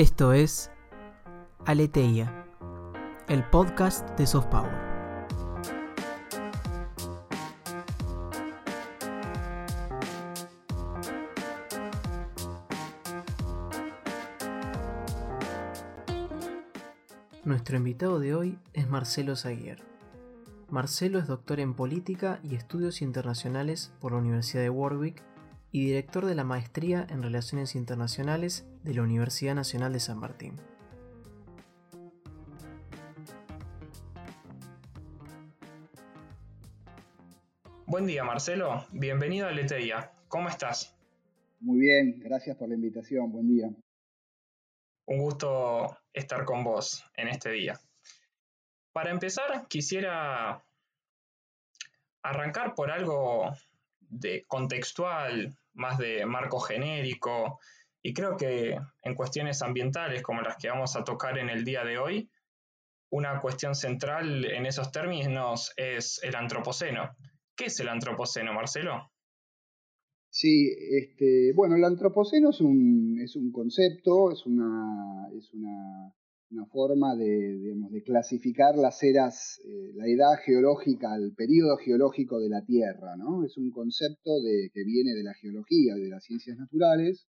Esto es Aleteia, el podcast de SoftPower. Nuestro invitado de hoy es Marcelo Zaguier. Marcelo es doctor en Política y Estudios Internacionales por la Universidad de Warwick y director de la Maestría en Relaciones Internacionales de la Universidad Nacional de San Martín. Buen día Marcelo, bienvenido a Leteria. ¿Cómo estás? Muy bien, gracias por la invitación, buen día. Un gusto estar con vos en este día. Para empezar, quisiera arrancar por algo de contextual, más de marco genérico, y creo que en cuestiones ambientales como las que vamos a tocar en el día de hoy, una cuestión central en esos términos es el antropoceno. ¿Qué es el antropoceno, Marcelo? Sí, este, bueno, el antropoceno es un, es un concepto, es una, es una una forma de, digamos, de clasificar las eras, eh, la edad geológica, el periodo geológico de la Tierra, ¿no? Es un concepto de, que viene de la geología y de las ciencias naturales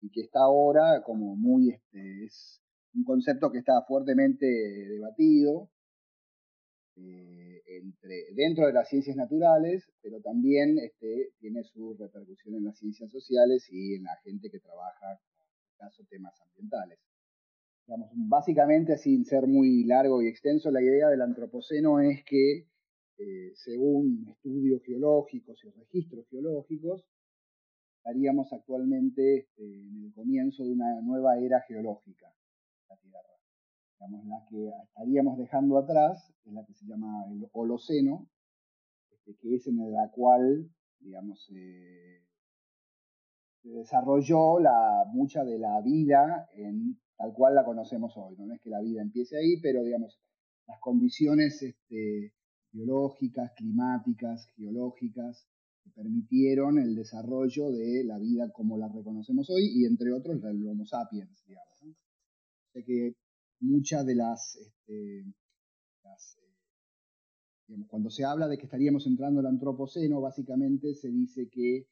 y que está ahora como muy, este, es un concepto que está fuertemente debatido eh, entre, dentro de las ciencias naturales, pero también este, tiene su repercusión en las ciencias sociales y en la gente que trabaja, en caso, temas ambientales básicamente, sin ser muy largo y extenso, la idea del antropoceno es que, eh, según estudios geológicos y registros geológicos, estaríamos actualmente este, en el comienzo de una nueva era geológica la Tierra. la que estaríamos dejando atrás es la que se llama el Holoceno, este, que es en la cual, eh, se desarrolló la, mucha de la vida en tal cual la conocemos hoy. No es que la vida empiece ahí, pero digamos, las condiciones este, biológicas, climáticas, geológicas, que permitieron el desarrollo de la vida como la reconocemos hoy y entre otros el Homo sapiens, digamos. O que muchas de las, este, eh, cuando se habla de que estaríamos entrando al antropoceno, básicamente se dice que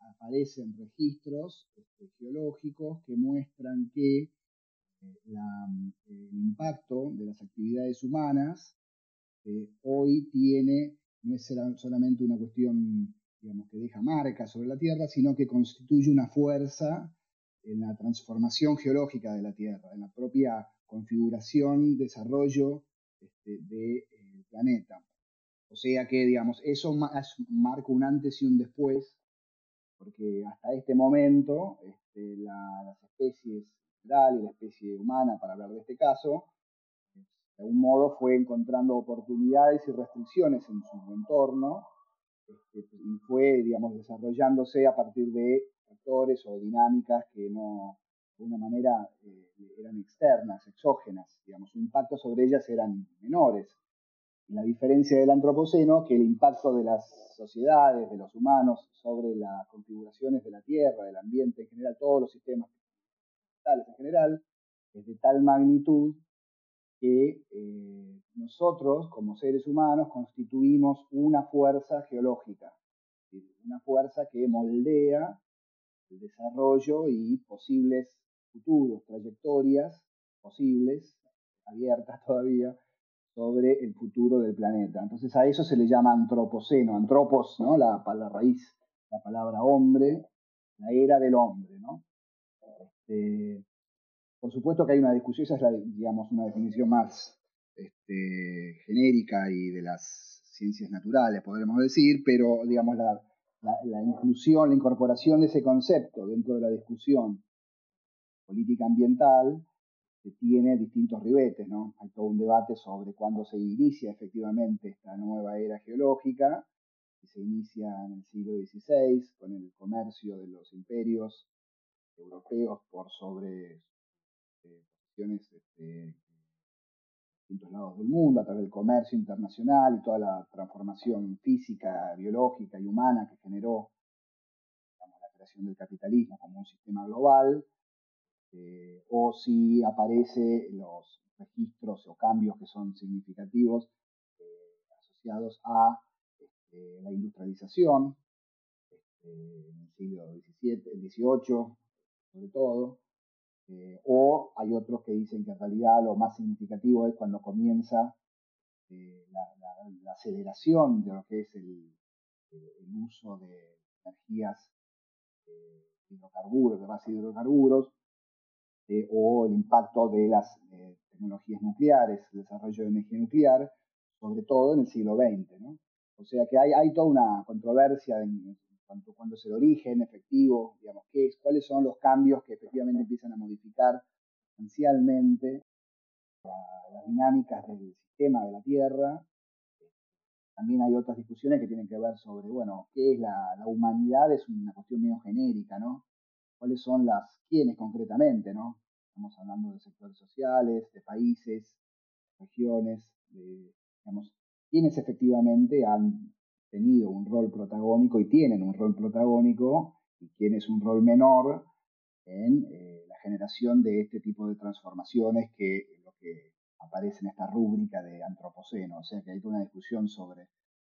aparecen registros este, geológicos que muestran que eh, el impacto de las actividades humanas eh, hoy tiene, no es solamente una cuestión digamos, que deja marcas sobre la Tierra, sino que constituye una fuerza en la transformación geológica de la Tierra, en la propia configuración, desarrollo este, del planeta. O sea que, digamos, eso marca un antes y un después porque hasta este momento este, las especies y la especie humana, para hablar de este caso, de algún modo fue encontrando oportunidades y restricciones en su entorno este, y fue, digamos, desarrollándose a partir de factores o dinámicas que no, de una manera, eh, eran externas, exógenas, digamos, su impacto sobre ellas eran menores. La diferencia del antropoceno, que el impacto de las sociedades, de los humanos, sobre las configuraciones de la Tierra, del ambiente en general, todos los sistemas en general, es de tal magnitud que eh, nosotros, como seres humanos, constituimos una fuerza geológica, una fuerza que moldea el desarrollo y posibles futuros, trayectorias posibles, abiertas todavía, sobre el futuro del planeta. Entonces a eso se le llama antropoceno, antropos, ¿no? la, la raíz, la palabra hombre, la era del hombre. ¿no? Este, por supuesto que hay una discusión, esa es la, digamos, una definición más este, genérica y de las ciencias naturales, podremos decir, pero digamos la, la inclusión, la incorporación de ese concepto dentro de la discusión política ambiental tiene distintos ribetes, ¿no? Hay todo un debate sobre cuándo se inicia efectivamente esta nueva era geológica, que se inicia en el siglo XVI con el comercio de los imperios europeos por sobre eh, posiciones en distintos lados del mundo, a través del comercio internacional y toda la transformación física, biológica y humana que generó la creación del capitalismo como un sistema global, este, o si aparece los registros o cambios que son significativos eh, asociados a este, la industrialización este, en el siglo XVII, XVIII, sobre todo, eh, o hay otros que dicen que en realidad lo más significativo es cuando comienza eh, la, aceleración de lo que es el, uso de energías hidrocarburos, de base de hidrocarburos, o el impacto de las tecnologías nucleares, el desarrollo de energía nuclear, sobre todo en el siglo XX. ¿no? O sea que hay, hay toda una controversia en, cuanto cuándo es el origen efectivo, digamos, qué es, cuáles son los cambios que efectivamente empiezan a modificar esencialmente las dinámicas del sistema de la Tierra. También hay otras discusiones que tienen que ver sobre, bueno, qué es la, la humanidad, es una cuestión medio genérica, ¿no? ¿Cuáles son las, quiénes concretamente, ¿no? Estamos hablando de sectores sociales, de países, regiones, de, digamos, quiénes efectivamente han tenido un rol protagónico y tienen un rol protagónico y tienes un rol menor en eh, la generación de este tipo de transformaciones que que aparece en esta rúbrica de antropoceno, o sea que hay toda una discusión sobre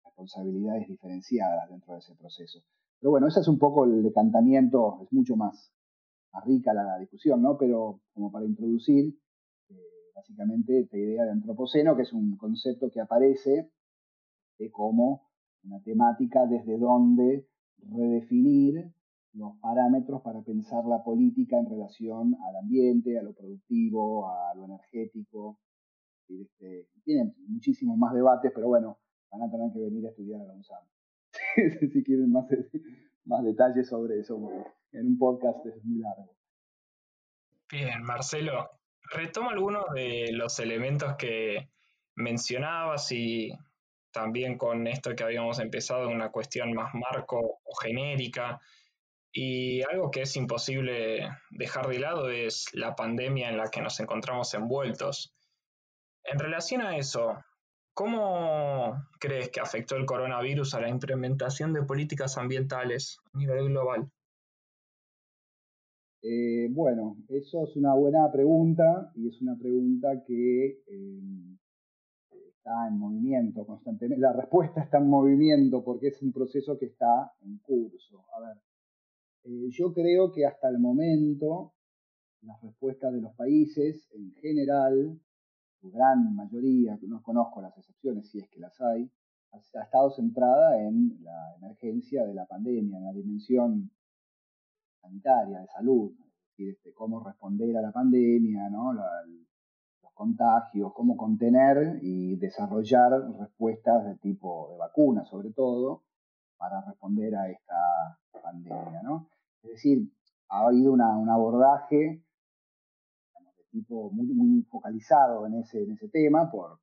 responsabilidades diferenciadas dentro de ese proceso. Pero bueno, ese es un poco el decantamiento, es mucho más, rica la, discusión, ¿no? Pero como para introducir, eh, básicamente esta idea de antropoceno, que es un concepto que aparece de como una temática desde donde redefinir los parámetros para pensar la política en relación al ambiente, a lo productivo, a lo energético. Este, tienen muchísimos más debates, pero bueno, van a tener que venir a estudiar a la UNSAM. si quieren más, más detalles sobre eso, en un podcast es muy largo. Bien, Marcelo, retomo algunos de los elementos que mencionabas y también con esto que habíamos empezado, una cuestión más marco o genérica. Y algo que es imposible dejar de lado es la pandemia en la que nos encontramos envueltos. En relación a eso, ¿cómo crees que afectó el coronavirus a la implementación de políticas ambientales a nivel global? Eh, bueno, eso es una buena pregunta y es una pregunta que eh, está en movimiento constantemente. La respuesta está en movimiento porque es un proceso que está en curso. A ver, eh, yo creo que hasta el momento las respuestas de los países en general, su gran mayoría, no conozco las excepciones si es que las hay, ha, estado centrada en la emergencia de la pandemia, en la dimensión sanitaria, de salud, es decir, este, cómo responder a la pandemia, ¿no? contagios, cómo contener y desarrollar respuestas de tipo de vacuna, sobre todo, para responder a esta pandemia. ¿no? Es decir, ha habido un abordaje tipo muy, muy focalizado en ese, en ese tema por,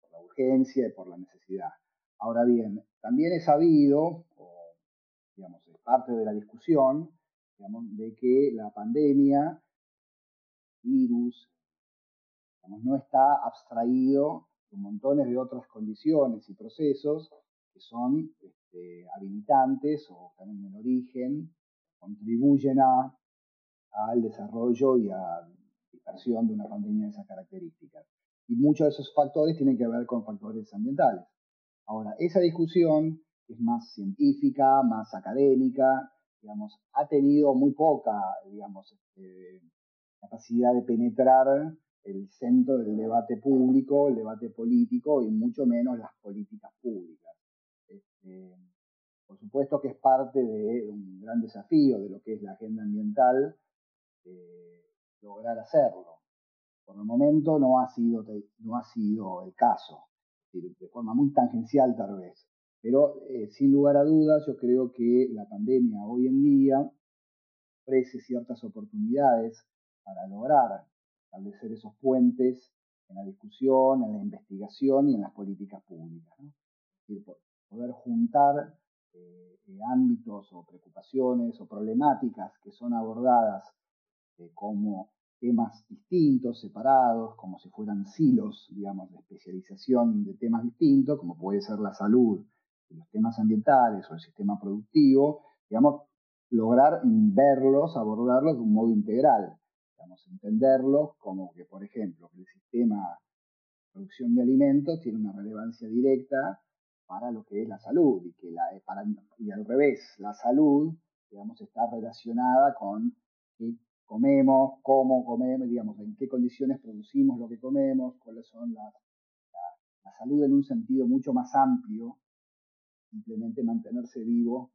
por, la urgencia y por la necesidad. Ahora bien, también he sabido, o digamos, es parte de la discusión, digamos, de que la pandemia, virus, no está abstraído de montones de otras condiciones y procesos que son este, habilitantes o también en origen, contribuyen a, al desarrollo y a dispersión de una pandemia de esas características. Y muchos de esos factores tienen que ver con factores ambientales. Ahora, esa discusión es más científica, más académica, digamos, ha tenido muy poca, digamos, este, capacidad de penetrar el centro del debate público, el debate político y mucho menos las políticas públicas. Este, por supuesto que es parte de un gran desafío de lo que es la agenda ambiental, eh, lograr hacerlo. Por el momento no ha sido, no ha sido el caso, de forma muy tangencial tal vez. Pero eh, sin lugar a dudas yo creo que la pandemia hoy en día ofrece ciertas oportunidades para lograr establecer esos puentes en la discusión, en la investigación y en las políticas públicas. poder juntar eh, eh, ámbitos o preocupaciones o problemáticas que son abordadas eh, como temas distintos, separados, como si fueran silos, digamos, de especialización de temas distintos, como puede ser la salud, los temas ambientales o el sistema productivo, digamos, lograr verlos, abordarlos de un modo integral. Digamos, entenderlos como que, por ejemplo, que el sistema de producción de alimentos tiene una relevancia directa para lo que es la salud y que la, para, y al revés, la salud, digamos, está relacionada con comemos, cómo comemos, digamos, en qué condiciones producimos lo que comemos, cuáles son las la salud en un sentido mucho más amplio, simplemente mantenerse vivo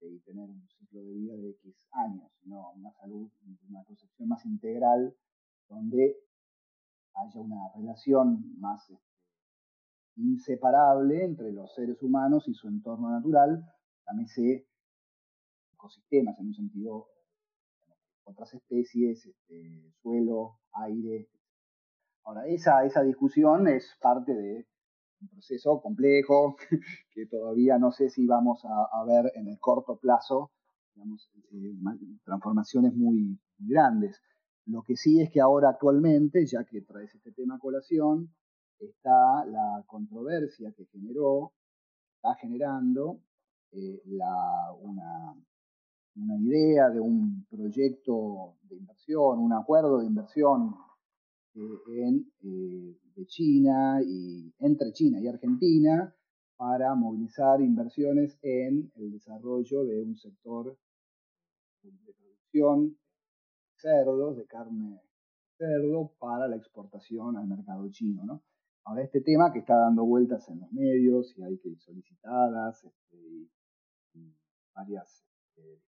y tener un ciclo de vida de X años, sino una salud, una concepción más integral, donde haya una relación más este, inseparable entre los seres humanos y su entorno natural, llámese ecosistemas en un sentido, otras especies, este, suelo, aire, Ahora, esa, esa discusión es parte de un proceso complejo que todavía no sé si vamos a, ver en el corto plazo, eh, transformaciones muy, grandes. Lo que sí es que ahora actualmente, ya que traes este tema a colación, está la controversia que generó, está generando eh, la, una, una idea de un proyecto de inversión, un acuerdo de inversión eh, eh, de China y entre China y Argentina para movilizar inversiones en el desarrollo de un sector de producción de cerdos, de carne de cerdo, para la exportación al mercado chino. ¿no? Ahora, este tema que está dando vueltas en los medios y hay que solicitadas este, y varias este,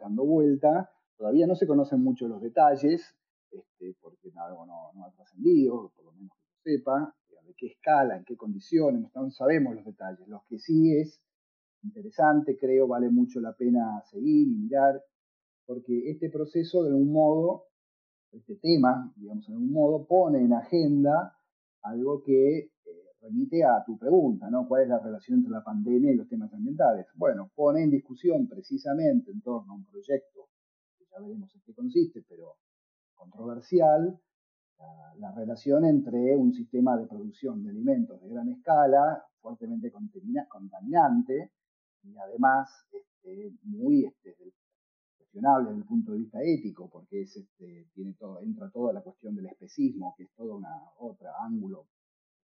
dando vuelta, todavía no se conocen mucho los detalles, este, porque algo no, ha trascendido, por lo menos que se sepa, de qué escala, en qué condiciones, no sabemos los detalles. Lo que sí es interesante, creo, vale mucho la pena seguir y mirar, porque este proceso, de algún modo, este tema, digamos, de algún modo, pone en agenda algo que eh, remite a tu pregunta, ¿no? ¿Cuál es la relación entre la pandemia y los temas ambientales? Bueno, pone en discusión precisamente en torno a un proyecto, que ya veremos en qué consiste, pero controversial la, relación entre un sistema de producción de alimentos de gran escala, fuertemente contaminante y además este, muy este, cuestionable desde el punto de vista ético, porque es, este, tiene entra toda la cuestión del especismo, que es todo una otro ángulo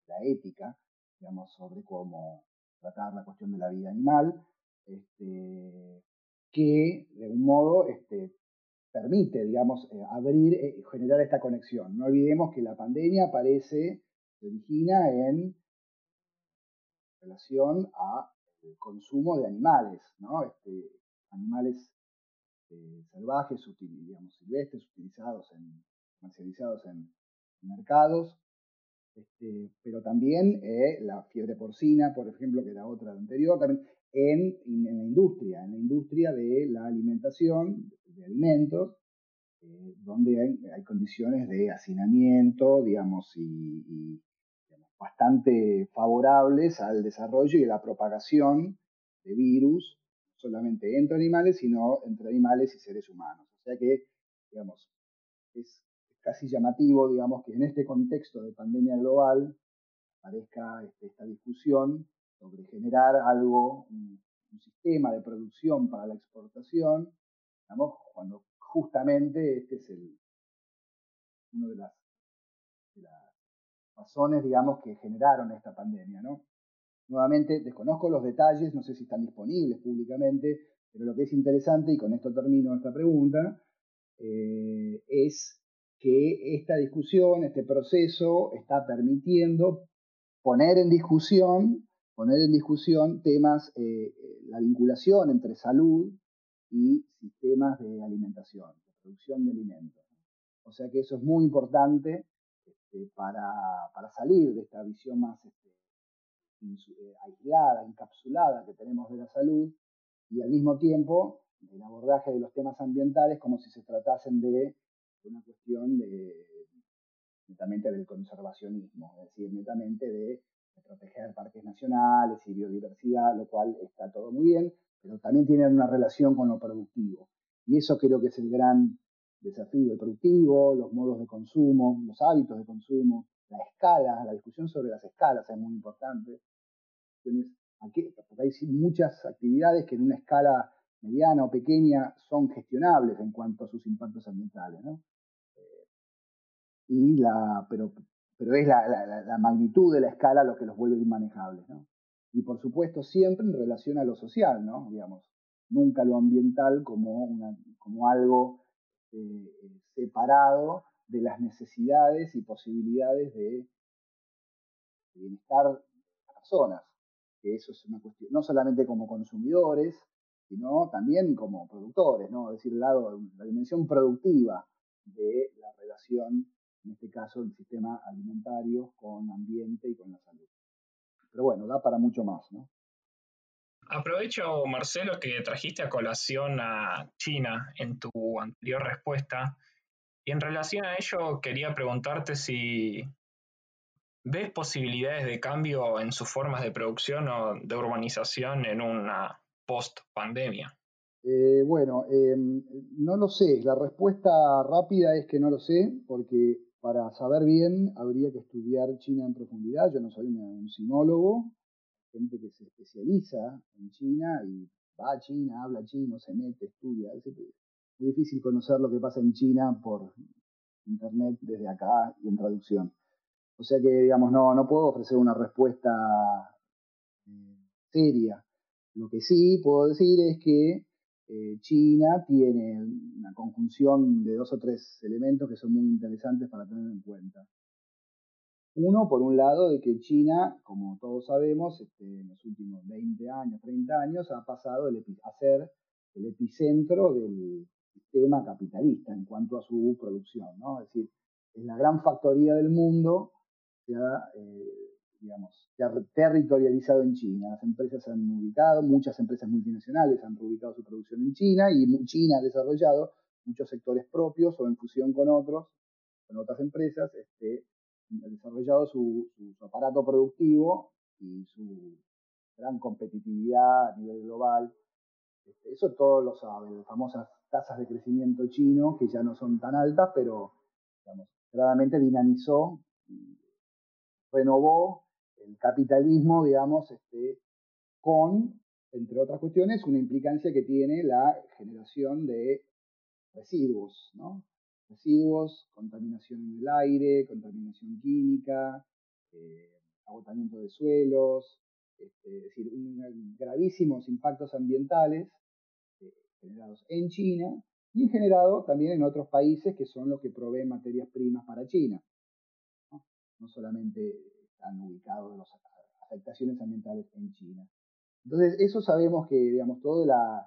la ética, digamos, sobre cómo tratar la cuestión de la vida animal, este, que de un modo este, permite, digamos, eh, abrir eh, generar esta conexión. No olvidemos que la pandemia aparece, se origina en relación al consumo de animales, ¿no? Este, animales eh, salvajes, digamos, silvestres, utilizados en, comercializados en, mercados, este, pero también la fiebre porcina, por ejemplo, que era otra anterior, también en, en, la industria, en la industria de la alimentación, de alimentos, eh, donde hay, condiciones de hacinamiento, digamos, y, bastante favorables al desarrollo y a la propagación de virus, no solamente entre animales, sino entre animales y seres humanos. O sea que, digamos, es casi llamativo, digamos, que en este contexto de pandemia global aparezca este, esta discusión sobre generar algo, un, sistema de producción para la exportación, digamos, cuando justamente este es el, uno de las, razones, digamos, que generaron esta pandemia, ¿no? Nuevamente, desconozco los detalles, no sé si están disponibles públicamente, pero lo que es interesante, y con esto termino esta pregunta, eh, es que esta discusión, este proceso, está permitiendo poner en discusión, poner en discusión temas, eh, la vinculación entre salud y sistemas de alimentación, de producción de alimentos. O sea que eso es muy importante este, para, salir de esta visión más este, eh, aislada, encapsulada que tenemos de la salud y al mismo tiempo el abordaje de los temas ambientales como si se tratasen de una cuestión de netamente del conservacionismo, es decir, netamente de proteger parques nacionales y biodiversidad, lo cual está todo muy bien, pero también tienen una relación con lo productivo. Y eso creo que es el gran desafío, el productivo, los modos de consumo, los hábitos de consumo, la escala, la discusión sobre las escalas es muy importante. Porque hay muchas actividades que en una escala mediana o pequeña son gestionables en cuanto a sus impactos ambientales, ¿no? Y la, pero, pero es la, magnitud de la escala lo que los vuelve inmanejables, ¿no? Y por supuesto siempre en relación a lo social, ¿no? Digamos, nunca lo ambiental como, una, como algo eh, separado de las necesidades y posibilidades de bienestar de las personas, que eso es una cuestión, no solamente como consumidores, sino también como productores, ¿no? Es decir, lado, la dimensión productiva de la relación en este caso el sistema alimentario con ambiente y con la salud. Pero bueno, da para mucho más, ¿no? Aprovecho, Marcelo, que trajiste a colación a China en tu anterior respuesta. Y en relación a ello, quería preguntarte si ves posibilidades de cambio en sus formas de producción o de urbanización en una post-pandemia. Eh, bueno, em, no lo sé. La respuesta rápida es que no lo sé, porque para saber bien habría que estudiar China en profundidad. Yo no soy un sinólogo, gente que se especializa en China y va a China, habla chino, se mete, estudia. Es muy difícil conocer lo que pasa en China por internet desde acá y en traducción. O sea que, digamos, no, no puedo ofrecer una respuesta eh, seria. Lo que sí puedo decir es que eh, China tiene una conjunción de dos o tres elementos que son muy interesantes para tener en cuenta. Uno, por un lado, de que China, como todos sabemos, este, en los últimos 20 años, 30 años, ha pasado a ser el epicentro del sistema capitalista en cuanto a su producción. ¿no? Es decir, es la gran factoría del mundo, digamos, ha territorializado en China. Las empresas han ubicado, muchas empresas multinacionales han reubicado su producción en China y China ha desarrollado muchos sectores propios o en fusión con otros, con otras empresas, este, ha desarrollado su, aparato productivo y su gran competitividad a nivel global. Este, eso todos lo saben, las famosas tasas de crecimiento chino, que ya no son tan altas, pero digamos, claramente dinamizó, renovó el capitalismo, digamos, este, con, entre otras cuestiones, una implicancia que tiene la generación de residuos, ¿no? Residuos, contaminación en el aire, contaminación química, eh, agotamiento de suelos, este, es decir, gravísimos impactos ambientales eh, generados en China y generado también en otros países que son los que proveen materias primas para China. No solamente están ubicados las afectaciones ambientales en China. Entonces, eso sabemos que, digamos, todas las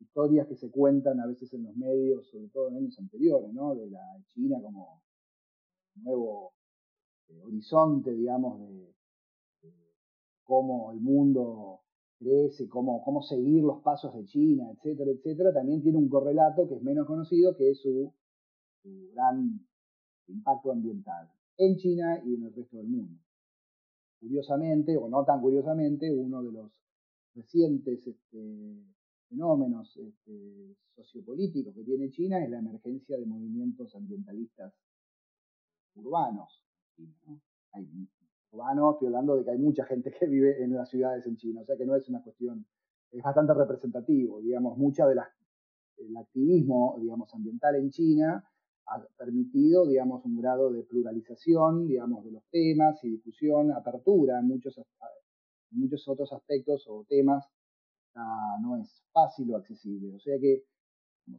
historias que se cuentan a veces en los medios, sobre todo en años anteriores, ¿no? De la China como nuevo eh, horizonte, digamos, de, cómo el mundo crece, cómo, cómo seguir los pasos de China, etcétera, etcétera, también tiene un correlato que es menos conocido, que es su gran impacto ambiental en China y en el resto del mundo. Curiosamente, o no tan curiosamente, uno de los recientes este, fenómenos este, sociopolíticos que tiene China es la emergencia de movimientos ambientalistas urbanos. Hay, urbanos, estoy hablando de que hay mucha gente que vive en las ciudades en China, o sea que no es una cuestión, es bastante representativo, digamos, mucha de las, activismo, digamos, ambiental en China ha permitido, digamos, un grado de pluralización, digamos, de los temas y difusión, apertura en muchos, muchos otros aspectos o temas, no es fácil o accesible. O sea que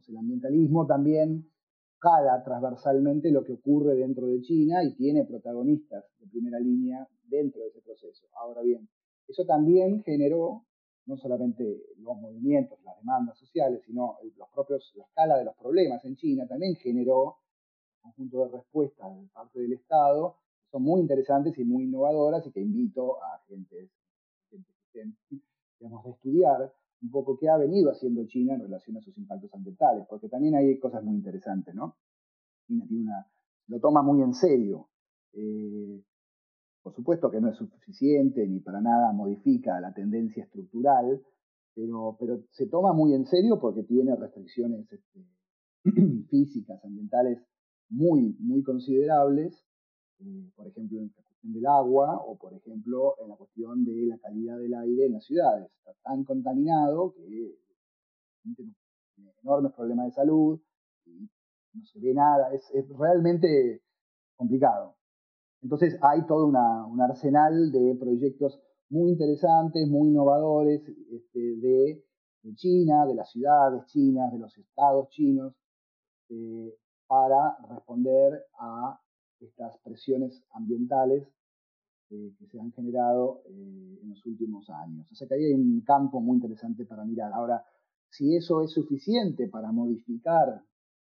el ambientalismo también cala transversalmente lo que ocurre dentro de China y tiene protagonistas de primera línea dentro de ese proceso. Ahora bien, eso también generó no solamente los movimientos, las demandas sociales, sino los propios, la escala de los problemas en China también generó conjunto de respuestas de parte del Estado son muy interesantes y muy innovadoras y que invito a gente, gente que estén, digamos, a estudiar un poco qué ha venido haciendo China en relación a sus impactos ambientales, porque también hay cosas muy interesantes, ¿no? China tiene una, lo toma muy en serio. Eh, por supuesto que no es suficiente ni para nada modifica la tendencia estructural, pero, pero se toma muy en serio porque tiene restricciones este, físicas, ambientales muy, muy considerables, eh, por ejemplo, en la cuestión del agua o, por ejemplo, en la cuestión de la calidad del aire en las ciudades. Está tan contaminado que enormes problemas de salud, y no se ve nada, es, realmente complicado. Entonces hay todo un arsenal de proyectos muy interesantes, muy innovadores este, de, China, de las ciudades chinas, de los estados chinos, eh, para responder a estas presiones ambientales eh, que se han generado eh, en los últimos años. O sea que ahí hay un campo muy interesante para mirar. Ahora, si eso es suficiente para modificar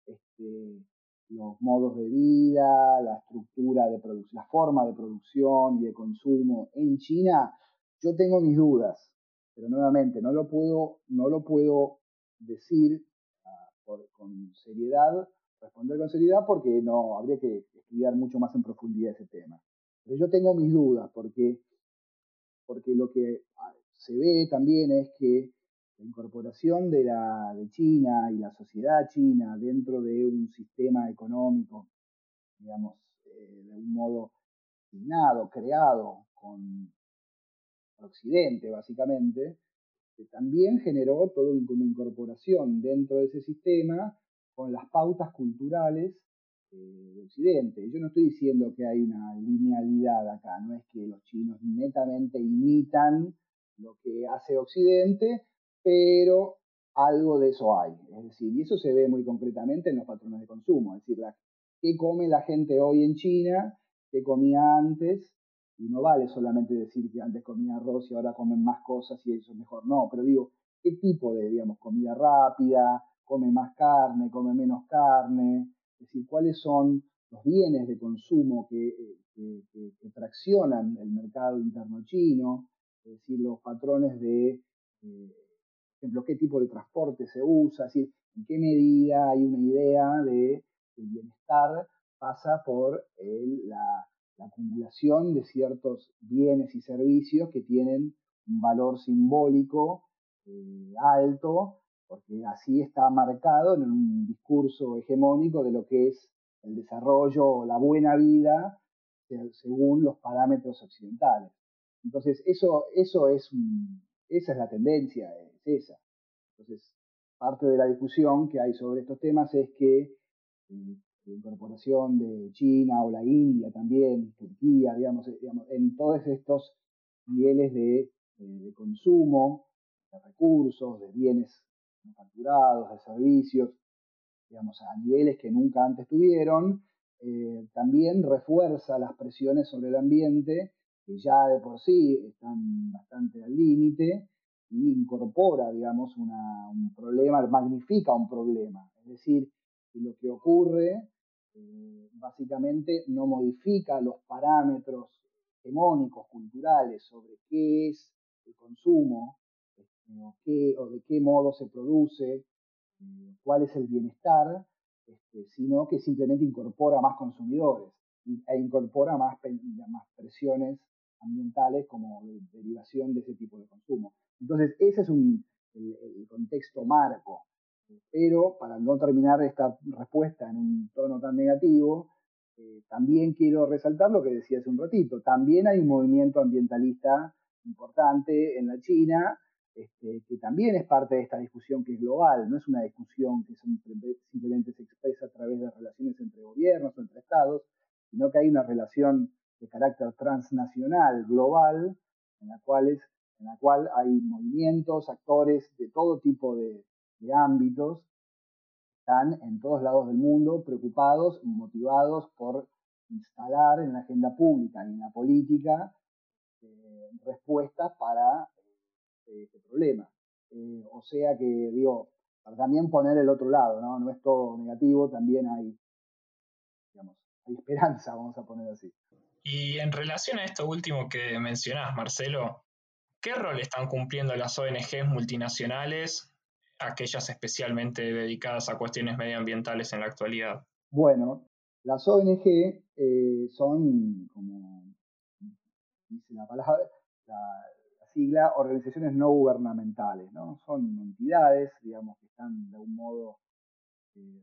este, los modos de vida, la estructura de producción, la forma de producción y de consumo en China, yo tengo mis dudas, pero nuevamente no lo puedo, no lo puedo decir ah, con seriedad, responder con seriedad porque no habría que estudiar mucho más en profundidad ese tema. Pero yo tengo mis dudas porque, porque lo que ah, se ve también es que la incorporación de, la, de China y la sociedad china dentro de un sistema económico, digamos, eh, de un modo asignado, creado con Occidente, básicamente, también generó toda una incorporación dentro de ese sistema con las pautas culturales eh, de Occidente. Yo no estoy diciendo que hay una linealidad acá, no es que los chinos netamente imitan lo que hace Occidente, pero algo de eso hay. Es decir, y eso se ve muy concretamente en los patrones de consumo. Es decir, qué come la gente hoy en China, qué comía antes, y no vale solamente decir que antes comía arroz y ahora comen más cosas y eso es mejor. No, pero digo, ¿qué tipo de, digamos, comida rápida? ¿Come más carne? ¿Come menos carne? Es decir, ¿cuáles son los bienes de consumo que, que traccionan el mercado interno chino? Es decir, los patrones de eh, ejemplo, qué tipo de transporte se usa, es decir, en qué medida hay una idea de que el bienestar pasa por la, acumulación de ciertos bienes y servicios que tienen un valor simbólico eh, alto, porque así está marcado en un discurso hegemónico de lo que es el desarrollo o la buena vida según los parámetros occidentales. Entonces, eso, eso es esa es la tendencia, esa. Entonces, parte de la discusión que hay sobre estos temas es que eh, la incorporación de China o la India también, Turquía, digamos, eh, en todos estos niveles de, eh, consumo, de recursos, de bienes de servicios, digamos, a niveles que nunca antes tuvieron, también refuerza las presiones sobre el ambiente, que ya de por sí están bastante al límite, y incorpora, digamos, un problema, magnifica un problema. Es decir, lo que ocurre eh, básicamente no modifica los parámetros hegemónicos, culturales, sobre qué es el consumo, o, qué, o, de qué modo se produce, eh, cuál es el bienestar, este, sino que simplemente incorpora más consumidores e incorpora más, más presiones ambientales como derivación de ese tipo de consumo. Entonces, ese es un, el, contexto marco. Pero para no terminar esta respuesta en un tono tan negativo, eh, también quiero resaltar lo que decía hace un ratito. También hay un movimiento ambientalista importante en la China, este, que también es parte de esta discusión que es global, no es una discusión que simplemente se expresa a través de relaciones entre gobiernos o entre estados, sino que hay una relación de carácter transnacional, global, en la, cual en la cual hay movimientos, actores de todo tipo de, ámbitos, están en todos lados del mundo preocupados, motivados por instalar en la agenda pública y en la política eh, respuestas para este problema. Eh, o sea que, digo, para también poner el otro lado, ¿no? No es todo negativo, también hay, digamos, hay esperanza, vamos a poner así. Y en relación a esto último que mencionás, Marcelo, ¿qué rol están cumpliendo las ONGs multinacionales, aquellas especialmente dedicadas a cuestiones medioambientales en la actualidad? Bueno, las ONG eh, son, como dice la palabra, la, sigla, organizaciones no gubernamentales, ¿no? Son entidades, digamos, que están de un modo eh,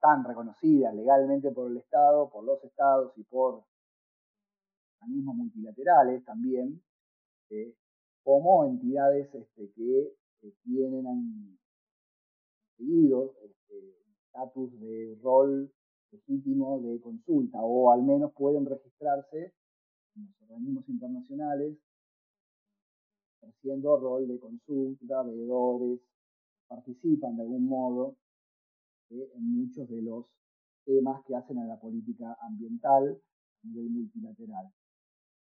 tan reconocidas legalmente por el Estado, por los Estados y por organismos multilaterales también, eh, como entidades este, que, tienen seguido este, estatus de rol legítimo de consulta, o al menos pueden registrarse en los organismos internacionales ejerciendo rol de consulta, veedores, participan de algún modo en muchos de los temas que hacen a la política ambiental a nivel multilateral.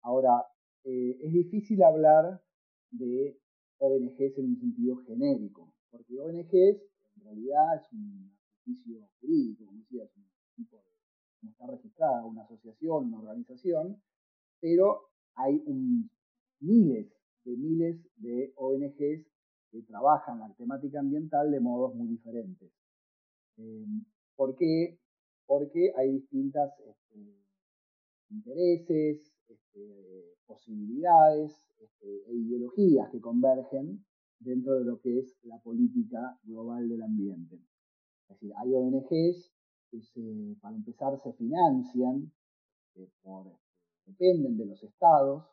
Ahora, eh, es difícil hablar de ONGs en un sentido genérico, porque ONGs en realidad es un ejercicio jurídico, como decía, es un tipo de, como está registrada, una asociación, una organización, pero hay miles de miles de ONGs que trabajan la temática ambiental de modos muy diferentes. Eh, ¿Por qué? Porque hay distintas este, intereses, este, posibilidades este, e ideologías que convergen dentro de lo que es la política global del ambiente. Es decir, hay ONGs que para empezar se financian, eh, dependen de los estados,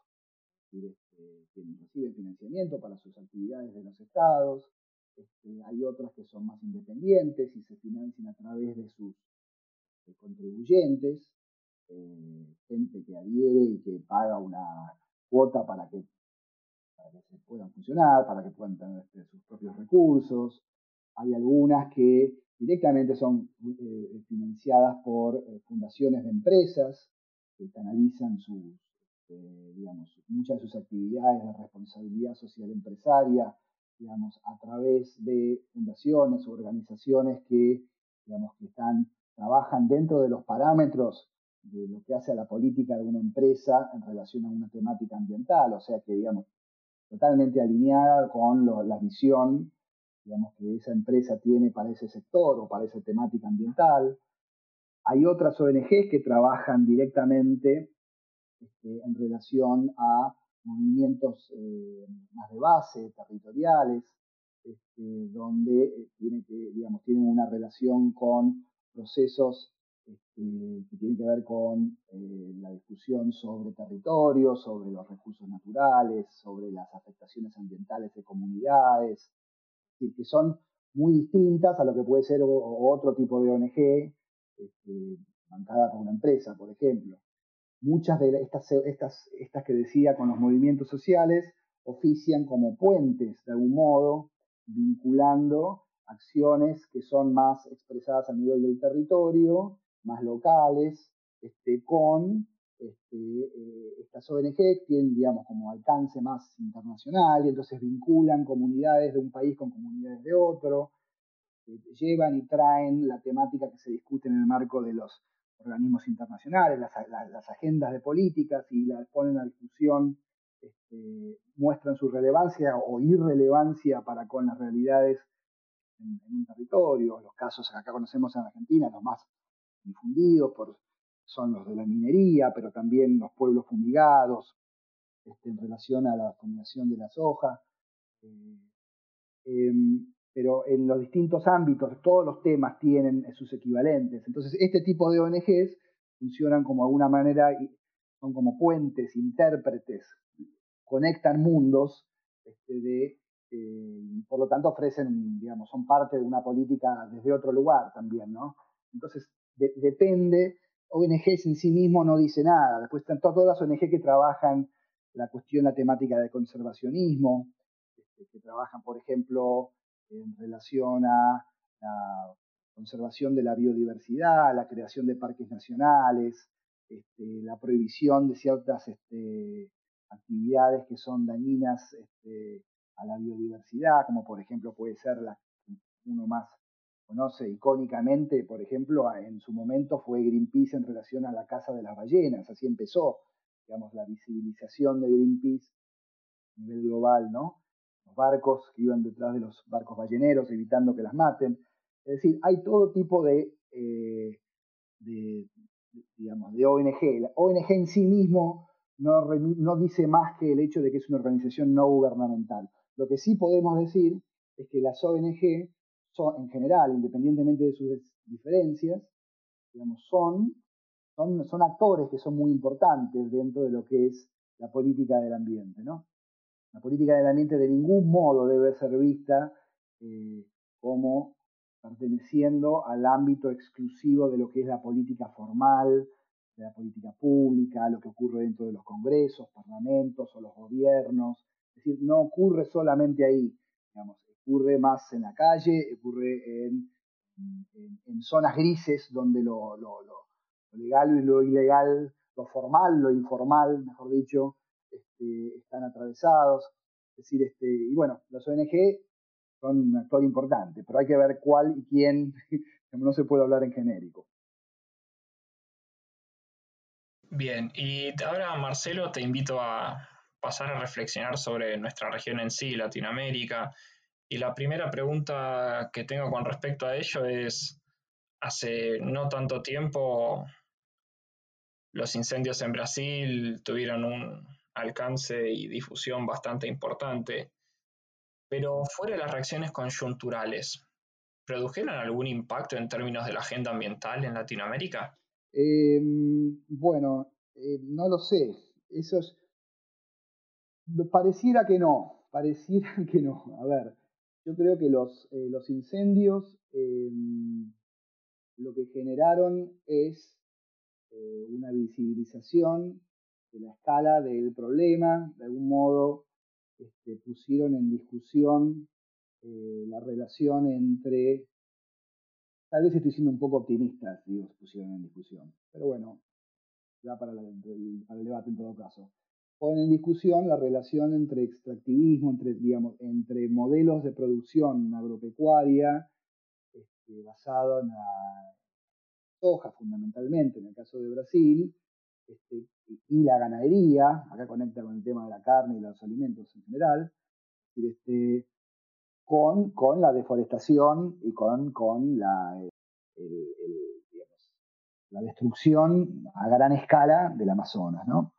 que reciben financiamiento para sus actividades de los estados, este, hay otras que son más independientes y se financian a través de sus contribuyentes, eh, gente que adhiere y que paga una cuota para que, se puedan funcionar, para que puedan tener este, sus propios recursos. Hay algunas que directamente son eh, financiadas por eh, fundaciones de empresas que canalizan sus, digamos, muchas de sus actividades de responsabilidad social empresaria digamos, a través de fundaciones o organizaciones que, digamos, que están, trabajan dentro de los parámetros de lo que hace a la política de una empresa en relación a una temática ambiental, o sea que, digamos, totalmente alineada con la visión, digamos, que esa empresa tiene para ese sector o para esa temática ambiental. Hay otras ONGs que trabajan directamente este, en relación a movimientos eh, más de base, territoriales, este, donde eh, tiene que, digamos, tienen una relación con procesos este, que tienen que ver con eh, la discusión sobre territorios, sobre los recursos naturales, sobre las afectaciones ambientales de comunidades, que son muy distintas a lo que puede ser otro tipo de ONG, este, bancada por una empresa, por ejemplo muchas de estas, estas, estas que decía con los movimientos sociales ofician como puentes de algún modo, vinculando acciones que son más expresadas a nivel del territorio, más locales, este, con este, eh, estas ONG que tienen, digamos, como alcance más internacional y entonces vinculan comunidades de un país con comunidades de otro, eh, llevan y traen la temática que se discute en el marco de los organismos internacionales, las, agendas de políticas y las ponen a discusión, este, muestran su relevancia o irrelevancia para con las realidades en, un territorio. Los casos que acá conocemos en Argentina, los más difundidos son los de la minería, pero también los pueblos fumigados este, en relación a la fumigación de la soja. Eh, em, pero en los distintos ámbitos todos los temas tienen sus equivalentes. Entonces, este tipo de ONGs funcionan como alguna manera, son como puentes, intérpretes, conectan mundos este, eh, por lo tanto ofrecen, digamos, son parte de una política desde otro lugar también, ¿no? Entonces, depende, ONGs en sí mismo no dice nada, después están todas las ONG que trabajan la cuestión, la temática de conservacionismo, este, que trabajan, por ejemplo, en relación a la conservación de la biodiversidad, la creación de parques nacionales, este, la prohibición de ciertas este, actividades que son dañinas este, a la biodiversidad, como por ejemplo puede ser la uno más conoce icónicamente, por ejemplo, en su momento fue Greenpeace en relación a la caza de las ballenas, así empezó, digamos, la visibilización de Greenpeace a nivel global, ¿no? Barcos que iban detrás de los barcos balleneros, evitando que las maten. Es decir, hay todo tipo de, eh, digamos, de ONG. La ONG en sí mismo no, no dice más que el hecho de que es una organización no gubernamental. Lo que sí podemos decir es que las ONG son, en general, independientemente de sus diferencias, digamos, son, son, son actores que son muy importantes dentro de lo que es la política del ambiente, ¿no? La política del ambiente de ningún modo debe ser vista eh, como perteneciendo al ámbito exclusivo de lo que es la política formal, de la política pública, lo que ocurre dentro de los congresos, parlamentos o los gobiernos. Es decir, no ocurre solamente ahí, digamos, ocurre más en la calle, ocurre en, en, zonas grises donde lo, legal y lo ilegal, lo formal, lo informal, mejor dicho, este, están atravesados. Es decir, este, y bueno, las ONG son un actor importante, pero hay que ver cuál y quién, no se puede hablar en genérico. Bien, y ahora Marcelo te invito a pasar a reflexionar sobre nuestra región en sí, Latinoamérica. Y la primera pregunta que tengo con respecto a ello es, hace no tanto tiempo los incendios en Brasil tuvieron un alcance y difusión bastante importante pero fuera de las reacciones coyunturales, ¿produjeron algún impacto en términos de la agenda ambiental en Latinoamérica? Em, bueno, eh, no lo sé. Eso es... Pareciera que no, pareciera que no. A ver, yo creo que los, eh, los incendios em, lo que generaron es eh, una visibilización de la escala del problema, de algún modo este, pusieron en discusión eh, la relación entre, tal vez estoy siendo un poco optimista, digo, pusieron en discusión, pero bueno, el, para el debate en todo caso. Ponen en discusión la relación entre extractivismo, entre, digamos, entre modelos de producción agropecuaria este, basado en la soja fundamentalmente, en el caso de Brasil, este, y la ganadería, acá conecta con el tema de la carne y los alimentos en general, este, con, con la deforestación y con, con la, la destrucción a gran escala del Amazonas. ¿no?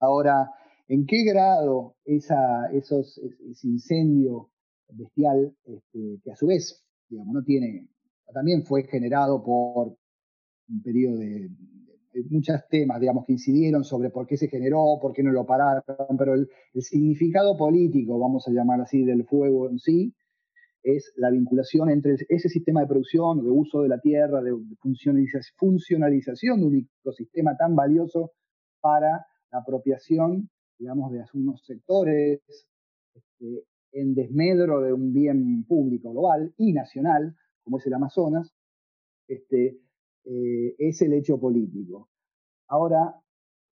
Ahora, ¿en qué grado esa, esos, ese incendio bestial, este, que a su vez digamos, no tiene, también fue generado por un periodo de, muchos temas, digamos, que incidieron sobre por qué se generó, por qué no lo pararon, pero el, significado político, vamos a llamar así, del fuego en sí, es la vinculación entre ese sistema de producción, de uso de la tierra, de funcionalización de un ecosistema tan valioso para la apropiación, digamos, de algunos sectores este, en desmedro de un bien público global y nacional, como es el Amazonas, este, eh, es el hecho político. Ahora,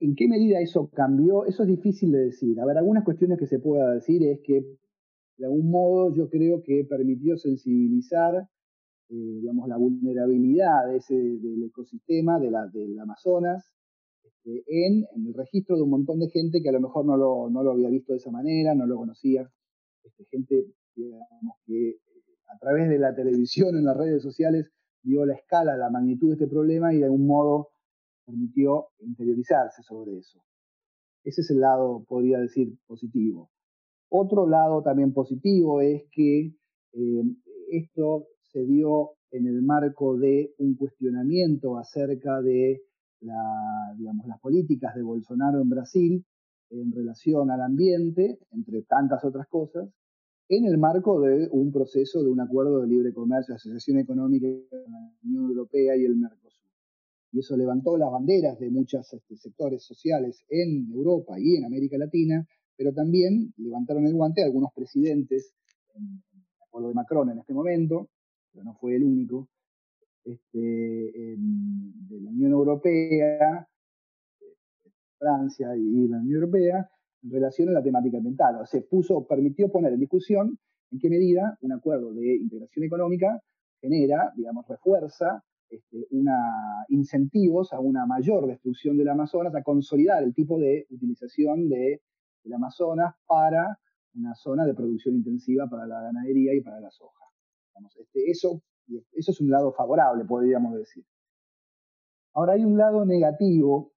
¿en qué medida eso cambió? Eso es difícil de decir. A ver, algunas cuestiones que se pueda decir es que, de algún modo, yo creo que permitió sensibilizar, eh, digamos, la vulnerabilidad de ese, del ecosistema de la, del Amazonas este, en, el registro de un montón de gente que a lo mejor no lo, no lo había visto de esa manera, no lo conocía. Este, gente, digamos, que a través de la televisión, en las redes sociales, vio la escala, la magnitud de este problema y de algún modo permitió interiorizarse sobre eso. Ese es el lado, podría decir, positivo. Otro lado también positivo es que eh, esto se dio en el marco de un cuestionamiento acerca de las políticas de Bolsonaro en Brasil en relación al ambiente, entre tantas otras cosas, en el marco de un proceso de un acuerdo de libre comercio, asociación económica con la Unión Europea y el Mercosur. Y eso levantó las banderas de muchos este, sectores sociales en Europa y en América Latina, pero también levantaron el guante algunos presidentes, en el acuerdo de Macron en este momento, pero no fue el único, este, de la Unión Europea, Francia y la Unión Europea, en relación a la temática ambiental. O sea, puso, permitió poner en discusión en qué medida un acuerdo de integración económica genera, digamos, refuerza este, incentivos a una mayor destrucción del Amazonas, a consolidar el tipo de utilización de, del Amazonas para una zona de producción intensiva para la ganadería y para la soja. Este, eso, eso es un lado favorable, podríamos decir. Ahora hay un lado negativo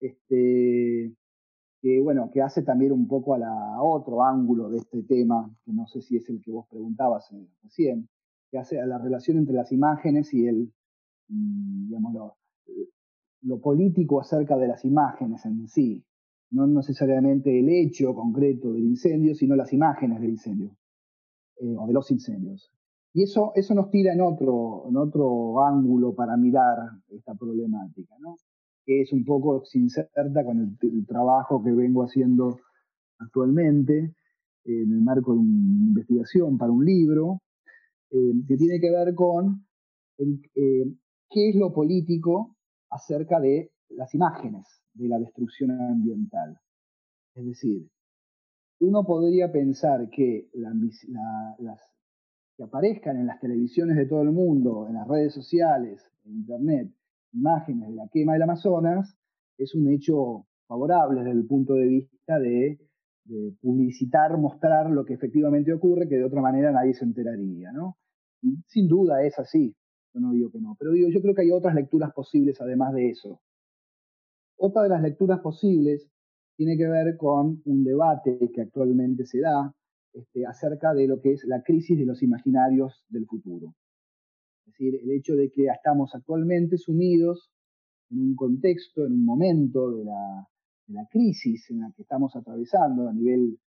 este, que bueno, que hace también un poco a la otro ángulo de este tema, que no sé si es el que vos preguntabas eh, recién, que hace a la relación entre las imágenes y el, mm, digamos, lo, político acerca de las imágenes en sí, no necesariamente el hecho concreto del incendio, sino las imágenes del incendio, eh, o de los incendios. Y eso, eso nos tira en otro, en otro ángulo para mirar esta problemática, ¿no? Es un poco se con el, trabajo que vengo haciendo actualmente en el marco de una investigación para un libro, eh, que tiene que ver con eh, qué es lo político acerca de las imágenes de la destrucción ambiental. Es decir, uno podría pensar que las que aparezcan en las televisiones de todo el mundo, en las redes sociales, en Internet, imágenes de la quema del Amazonas, es un hecho favorable desde el punto de vista de, publicitar, mostrar lo que efectivamente ocurre, que de otra manera nadie se enteraría, ¿no? Y sin duda es así, yo no digo que no, pero digo, yo creo que hay otras lecturas posibles además de eso. Otra de las lecturas posibles tiene que ver con un debate que actualmente se da este, acerca de lo que es la crisis de los imaginarios del futuro. Es decir, el hecho de que estamos actualmente sumidos en un contexto, en un momento de la, crisis en la que estamos atravesando a nivel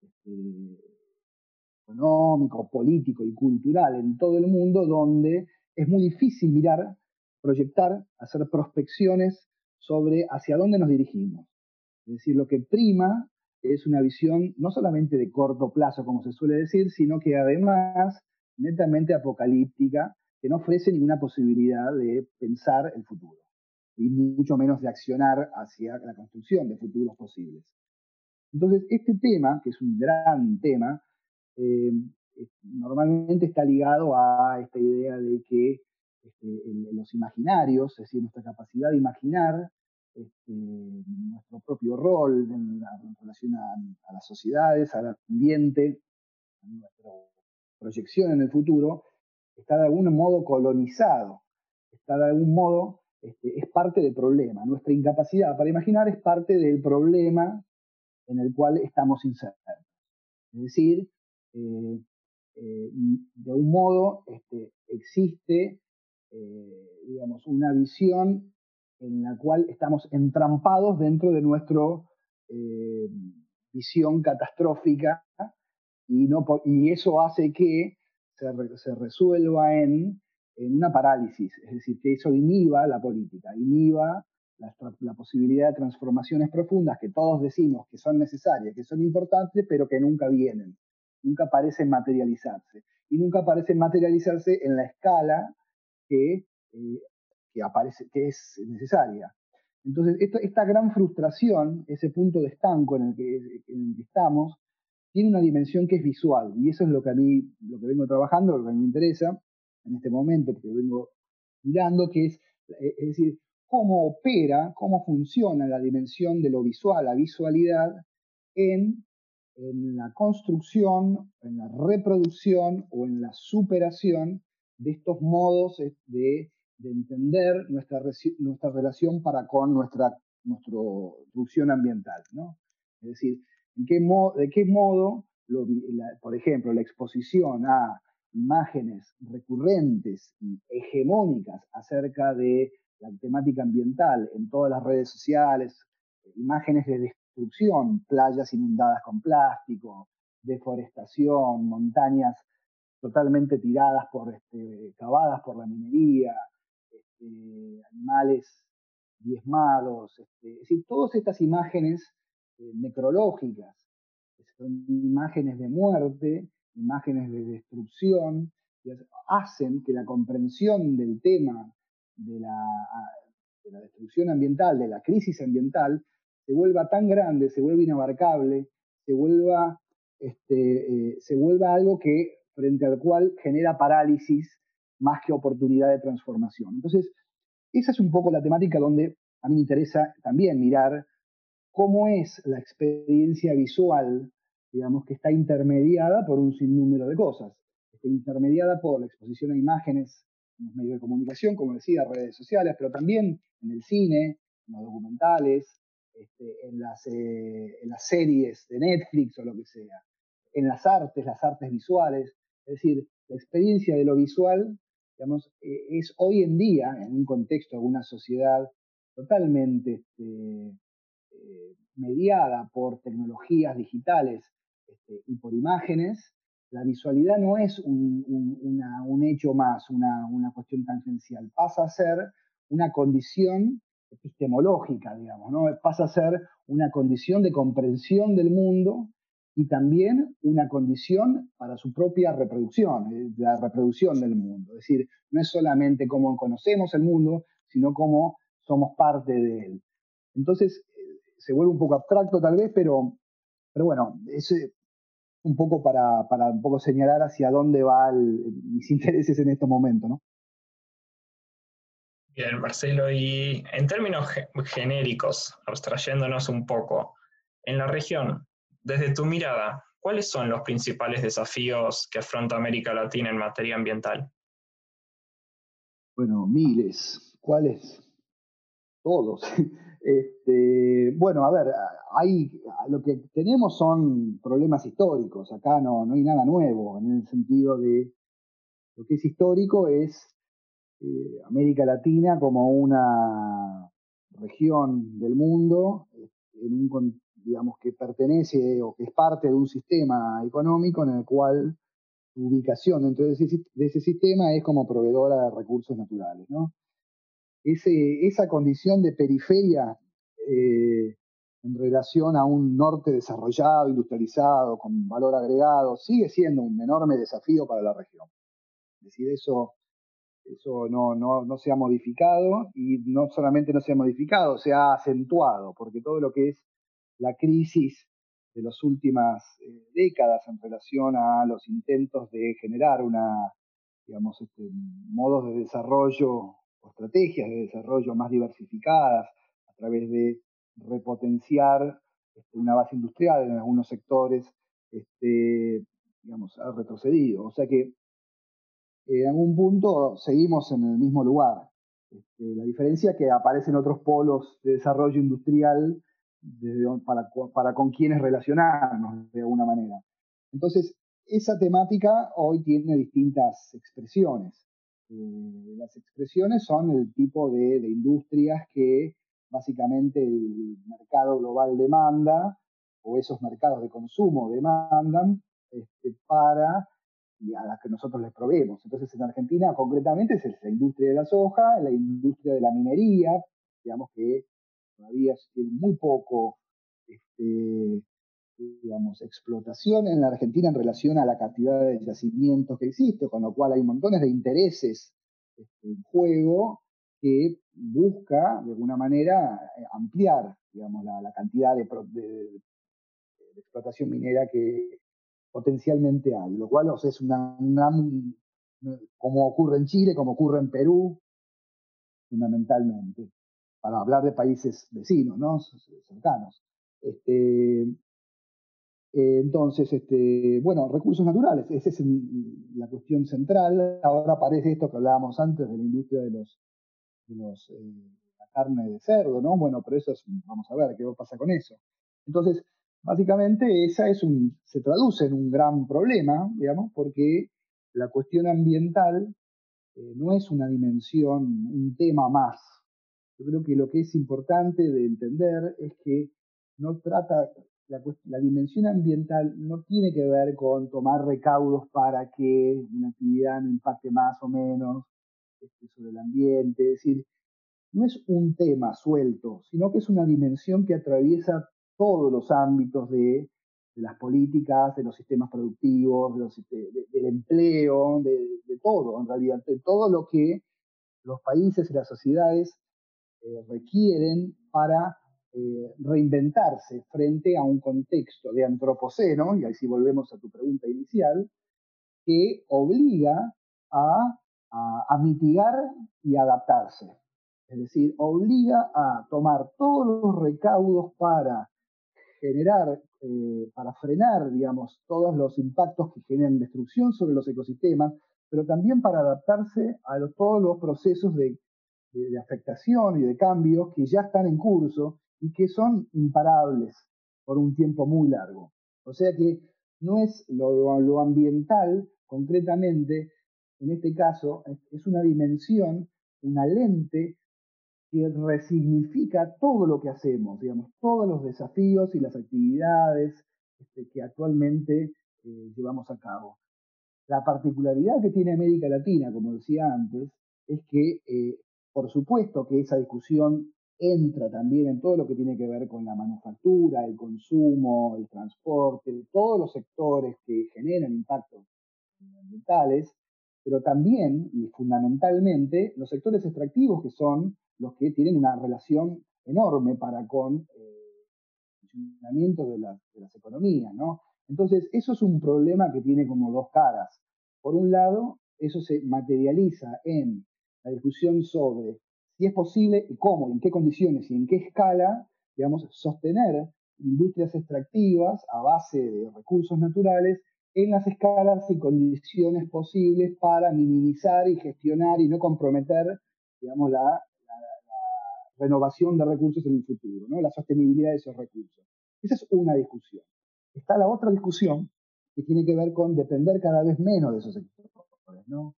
este, económico, político y cultural en todo el mundo, donde es muy difícil mirar, proyectar, hacer prospecciones sobre hacia dónde nos dirigimos. Es decir, lo que prima es una visión no solamente de corto plazo, como se suele decir, sino que además netamente apocalíptica, que no ofrece ninguna posibilidad de pensar el futuro, y mucho menos de accionar hacia la construcción de futuros posibles. Entonces, este tema, que es un gran tema, eh, normalmente está ligado a esta idea de que este, los imaginarios, es decir, nuestra capacidad de imaginar este, nuestro propio rol en, relación a, las sociedades, al ambiente, a nuestra proyección en el futuro, está de algún modo colonizado, está de algún modo, este, es parte del problema. Nuestra incapacidad para imaginar es parte del problema en el cual estamos insertos. Es decir, eh, eh, de un modo este, existe, eh, digamos, una visión en la cual estamos entrampados dentro de nuestra visión catastrófica y, no, y eso hace que se, resuelva en, una parálisis, es decir, que eso inhiba la política, inhiba la, la, posibilidad de transformaciones profundas que todos decimos que son necesarias, que son importantes, pero que nunca vienen, nunca parecen materializarse. Y nunca parecen materializarse en la escala que eh, que, aparece, que es necesaria. Entonces, esta, gran frustración, ese punto de estanco en el, que, estamos, tiene una dimensión que es visual, y eso es lo que a mí, lo que vengo trabajando, lo que a mí me interesa en este momento, porque vengo mirando, que es, eh, es decir, cómo opera, cómo funciona la dimensión de lo visual, la visualidad, en, en la construcción, en la reproducción o en la superación de estos modos de de entender nuestra, nuestra relación para con nuestra, nuestra producción ambiental. ¿no? Es decir, ¿en qué de qué modo, por ejemplo, la exposición a imágenes recurrentes y hegemónicas acerca de la temática ambiental en todas las redes sociales, imágenes de destrucción, playas inundadas con plástico, deforestación, montañas totalmente tiradas por, este, cavadas por la minería, eh, animales diezmados, este, es decir, todas estas imágenes eh, necrológicas, son imágenes de muerte, imágenes de destrucción, hacen que la comprensión del tema de la, de la destrucción ambiental, de la crisis ambiental, se vuelva tan grande, se vuelva inabarcable, se vuelva, este, eh, se vuelva algo que frente al cual genera parálisis más que oportunidad de transformación. Entonces, esa es un poco la temática donde a mí me interesa también mirar cómo es la experiencia visual, digamos, que está intermediada por un sinnúmero de cosas. Está intermediada por la exposición a imágenes en los medios de comunicación, como decía, redes sociales, pero también en el cine, en los documentales, este, en, las, eh, en las series de Netflix o lo que sea, en las artes, las artes visuales. Es decir, la experiencia de lo visual digamos, eh, es hoy en día, en un contexto de una sociedad totalmente este, eh, mediada por tecnologías digitales este, y por imágenes, la visualidad no es un, hecho más, una, una, cuestión tangencial, pasa a ser una condición epistemológica, digamos, ¿no? pasa a ser una condición de comprensión del mundo y también una condición para su propia reproducción, eh, la reproducción del mundo. Es decir, no es solamente cómo conocemos el mundo, sino cómo somos parte de él. Entonces, se vuelve un poco abstracto tal vez, pero, pero bueno, es un poco para, un poco señalar hacia dónde van mis intereses en estos momentos, ¿no? Bien, Marcelo, y en términos genéricos, abstrayéndonos un poco, en la región, desde tu mirada, ¿cuáles son los principales desafíos que afronta América Latina en materia ambiental? Bueno, miles. ¿Cuáles? Todos. Este, bueno, a ver, hay, lo que tenemos son problemas históricos. Acá no, no hay nada nuevo en el sentido de lo que es histórico es eh, América Latina como una región del mundo digamos que pertenece o que es parte de un sistema económico en el cual su ubicación dentro de ese, sistema es como proveedora de recursos naturales. ¿no? Ese, esa condición de periferia eh, en relación a un norte desarrollado, industrializado, con valor agregado, sigue siendo un enorme desafío para la región. Es decir, eso eso no, no, no, se ha modificado y no solamente no se ha modificado, se ha acentuado, porque todo lo que es la crisis de las últimas eh, décadas en relación a los intentos de generar una, digamos, este, modos de desarrollo o estrategias de desarrollo más diversificadas a través de repotenciar este, una base industrial en algunos sectores, este, digamos, ha retrocedido. O sea que en algún punto seguimos en el mismo lugar. Este, la diferencia es que aparecen otros polos de desarrollo industrial para, con quienes relacionarnos de alguna manera. Entonces, esa temática hoy tiene distintas expresiones. Eh, las expresiones son el tipo de, industrias que básicamente el mercado global demanda o esos mercados de consumo demandan este, para y a las que nosotros les proveemos. Entonces, en Argentina, concretamente, es la industria de la soja, la industria de la minería, digamos que todavía tiene muy poco, este, digamos, explotación en la Argentina en relación a la cantidad de yacimientos que existe, con lo cual hay montones de intereses este, en juego que busca, de alguna manera, ampliar, digamos, la, cantidad de explotación minera que, potencialmente hay, lo cual es una, como ocurre en Chile, como ocurre en Perú, fundamentalmente, para hablar de países vecinos, ¿no? cercanos. Este, eh, entonces, este, bueno, recursos naturales, esa es la cuestión central. Ahora aparece esto que hablábamos antes de la industria de los, de los eh, la carne de cerdo, ¿no? Bueno, pero eso es, vamos a ver qué pasa con eso. Entonces, Básicamente esa es un, se traduce en un gran problema, digamos, porque la cuestión ambiental eh, no es una dimensión, un tema más. Yo creo que lo que es importante de entender es que no trata, la, dimensión ambiental no tiene que ver con tomar recaudos para que una actividad no impacte más o menos este, sobre el ambiente, es decir, no es un tema suelto, sino que es una dimensión que atraviesa todos los ámbitos de, las políticas, de los sistemas productivos, del empleo, de, todo, en realidad, de todo lo que los países y las sociedades eh, requieren para eh, reinventarse frente a un contexto de antropoceno, y ahí sí volvemos a tu pregunta inicial, que obliga a, mitigar y adaptarse. Es decir, obliga a tomar todos los recaudos para generar, eh, para frenar, digamos, todos los impactos que generan destrucción sobre los ecosistemas, pero también para adaptarse a todos los procesos de, afectación y de cambios que ya están en curso y que son imparables por un tiempo muy largo. O sea que no es lo, ambiental, concretamente, en este caso, es una dimensión, una lente que resignifica todo lo que hacemos, digamos, todos los desafíos y las actividades este, que actualmente eh, llevamos a cabo. La particularidad que tiene América Latina, como decía antes, es que, eh, por supuesto que esa discusión entra también en todo lo que tiene que ver con la manufactura, el consumo, el transporte, todos los sectores que generan impactos ambientales, pero también y fundamentalmente los sectores extractivos que son los que tienen una relación enorme para con eh, el funcionamiento de, de, las economías, ¿no? Entonces, eso es un problema que tiene como dos caras. Por un lado, eso se materializa en la discusión sobre si es posible y cómo, en qué condiciones y en qué escala, digamos, sostener industrias extractivas a base de recursos naturales en las escalas y condiciones posibles para minimizar y gestionar y no comprometer, digamos, la, renovación de recursos en el futuro, ¿no? la sostenibilidad de esos recursos. Esa es una discusión. Está la otra discusión que tiene que ver con depender cada vez menos de esos sectores. ¿no?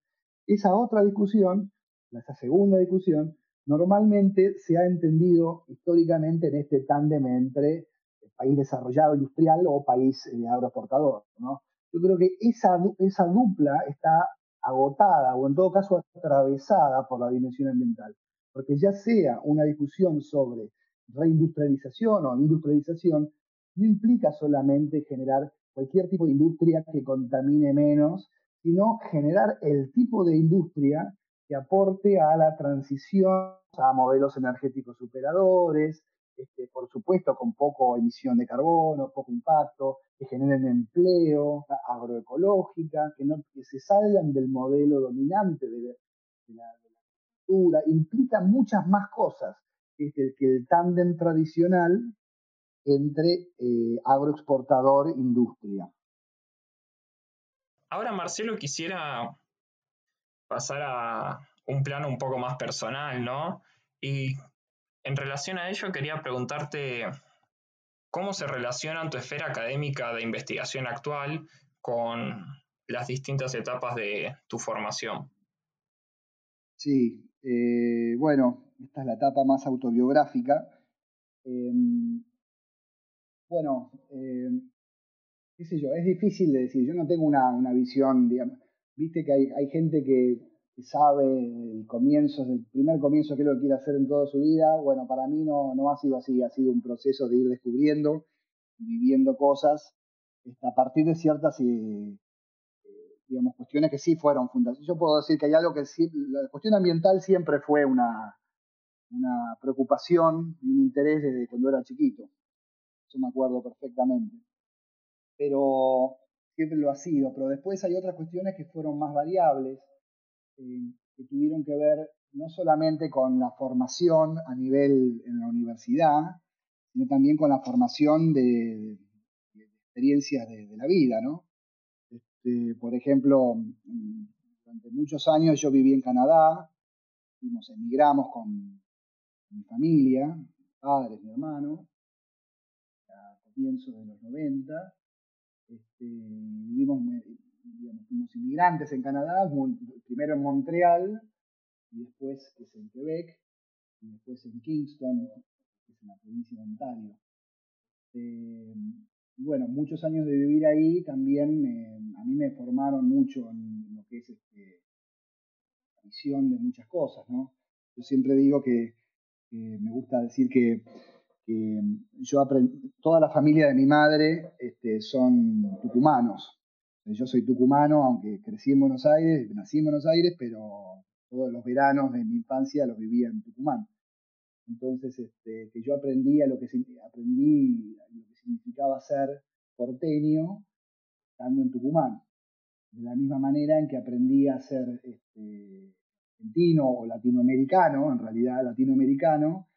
Esa otra discusión, esa segunda discusión, normalmente se ha entendido históricamente en este tándem entre país desarrollado industrial o país eh, agroexportador. ¿no? Yo creo que esa, esa dupla está agotada o en todo caso atravesada por la dimensión ambiental, porque ya sea una discusión sobre reindustrialización o industrialización, no implica solamente generar cualquier tipo de industria que contamine menos, sino generar el tipo de industria que aporte a la transición a modelos energéticos superadores, este, por supuesto con poco emisión de carbono, poco impacto, que generen empleo, agroecológica, que, no, que se salgan del modelo dominante de, la, cultura, implica muchas más cosas que el tándem tradicional entre eh, agroexportador e industria. Ahora, Marcelo, quisiera pasar a un plano un poco más personal, ¿no? Y en relación a ello, quería preguntarte cómo se relaciona tu esfera académica de investigación actual con las distintas etapas de tu formación. Sí, eh, bueno, esta es la etapa más autobiográfica. Em, bueno, em, qué sé yo, es difícil de decir, yo no tengo una, una visión, digamos, viste que hay, hay gente que sabe el comienzo, el primer comienzo que es lo que quiere hacer en toda su vida. Bueno, para mí no, no ha sido así, ha sido un proceso de ir descubriendo viviendo cosas este, a partir de ciertas eh, digamos, cuestiones que sí fueron fundacionales. Yo puedo decir que hay algo que sí, la cuestión ambiental siempre fue una, una preocupación y un interés desde cuando era chiquito. Eso me acuerdo perfectamente. Pero siempre lo ha sido. Pero después hay otras cuestiones que fueron más variables eh, que tuvieron que ver no solamente con la formación a nivel en la universidad, sino también con la formación de, experiencias de, la vida, ¿no? Este, por ejemplo, durante muchos años yo viví en Canadá, fuimos, emigramos con, mi familia, mis padres, mi hermano, a comienzos de los 90, este, vivimos digamos, fuimos inmigrantes en Canadá, primero en Montreal, y después es en Quebec, y después en Kingston, que es en la provincia de Ontario. Eh, bueno, muchos años de vivir ahí también a mí me formaron mucho en lo que es este, la visión de muchas cosas, ¿no? Yo siempre digo que, me gusta decir que, yo aprendí, toda la familia de mi madre este, son tucumanos, yo soy tucumano, aunque crecí en Buenos Aires, nací en Buenos Aires, pero todos los veranos de mi infancia los vivía en Tucumán. Entonces, este, que yo aprendí lo que aprendí lo que significaba ser porteño estando en Tucumán. De la misma manera en que aprendí a ser este, argentino o latinoamericano, en realidad latinoamericano,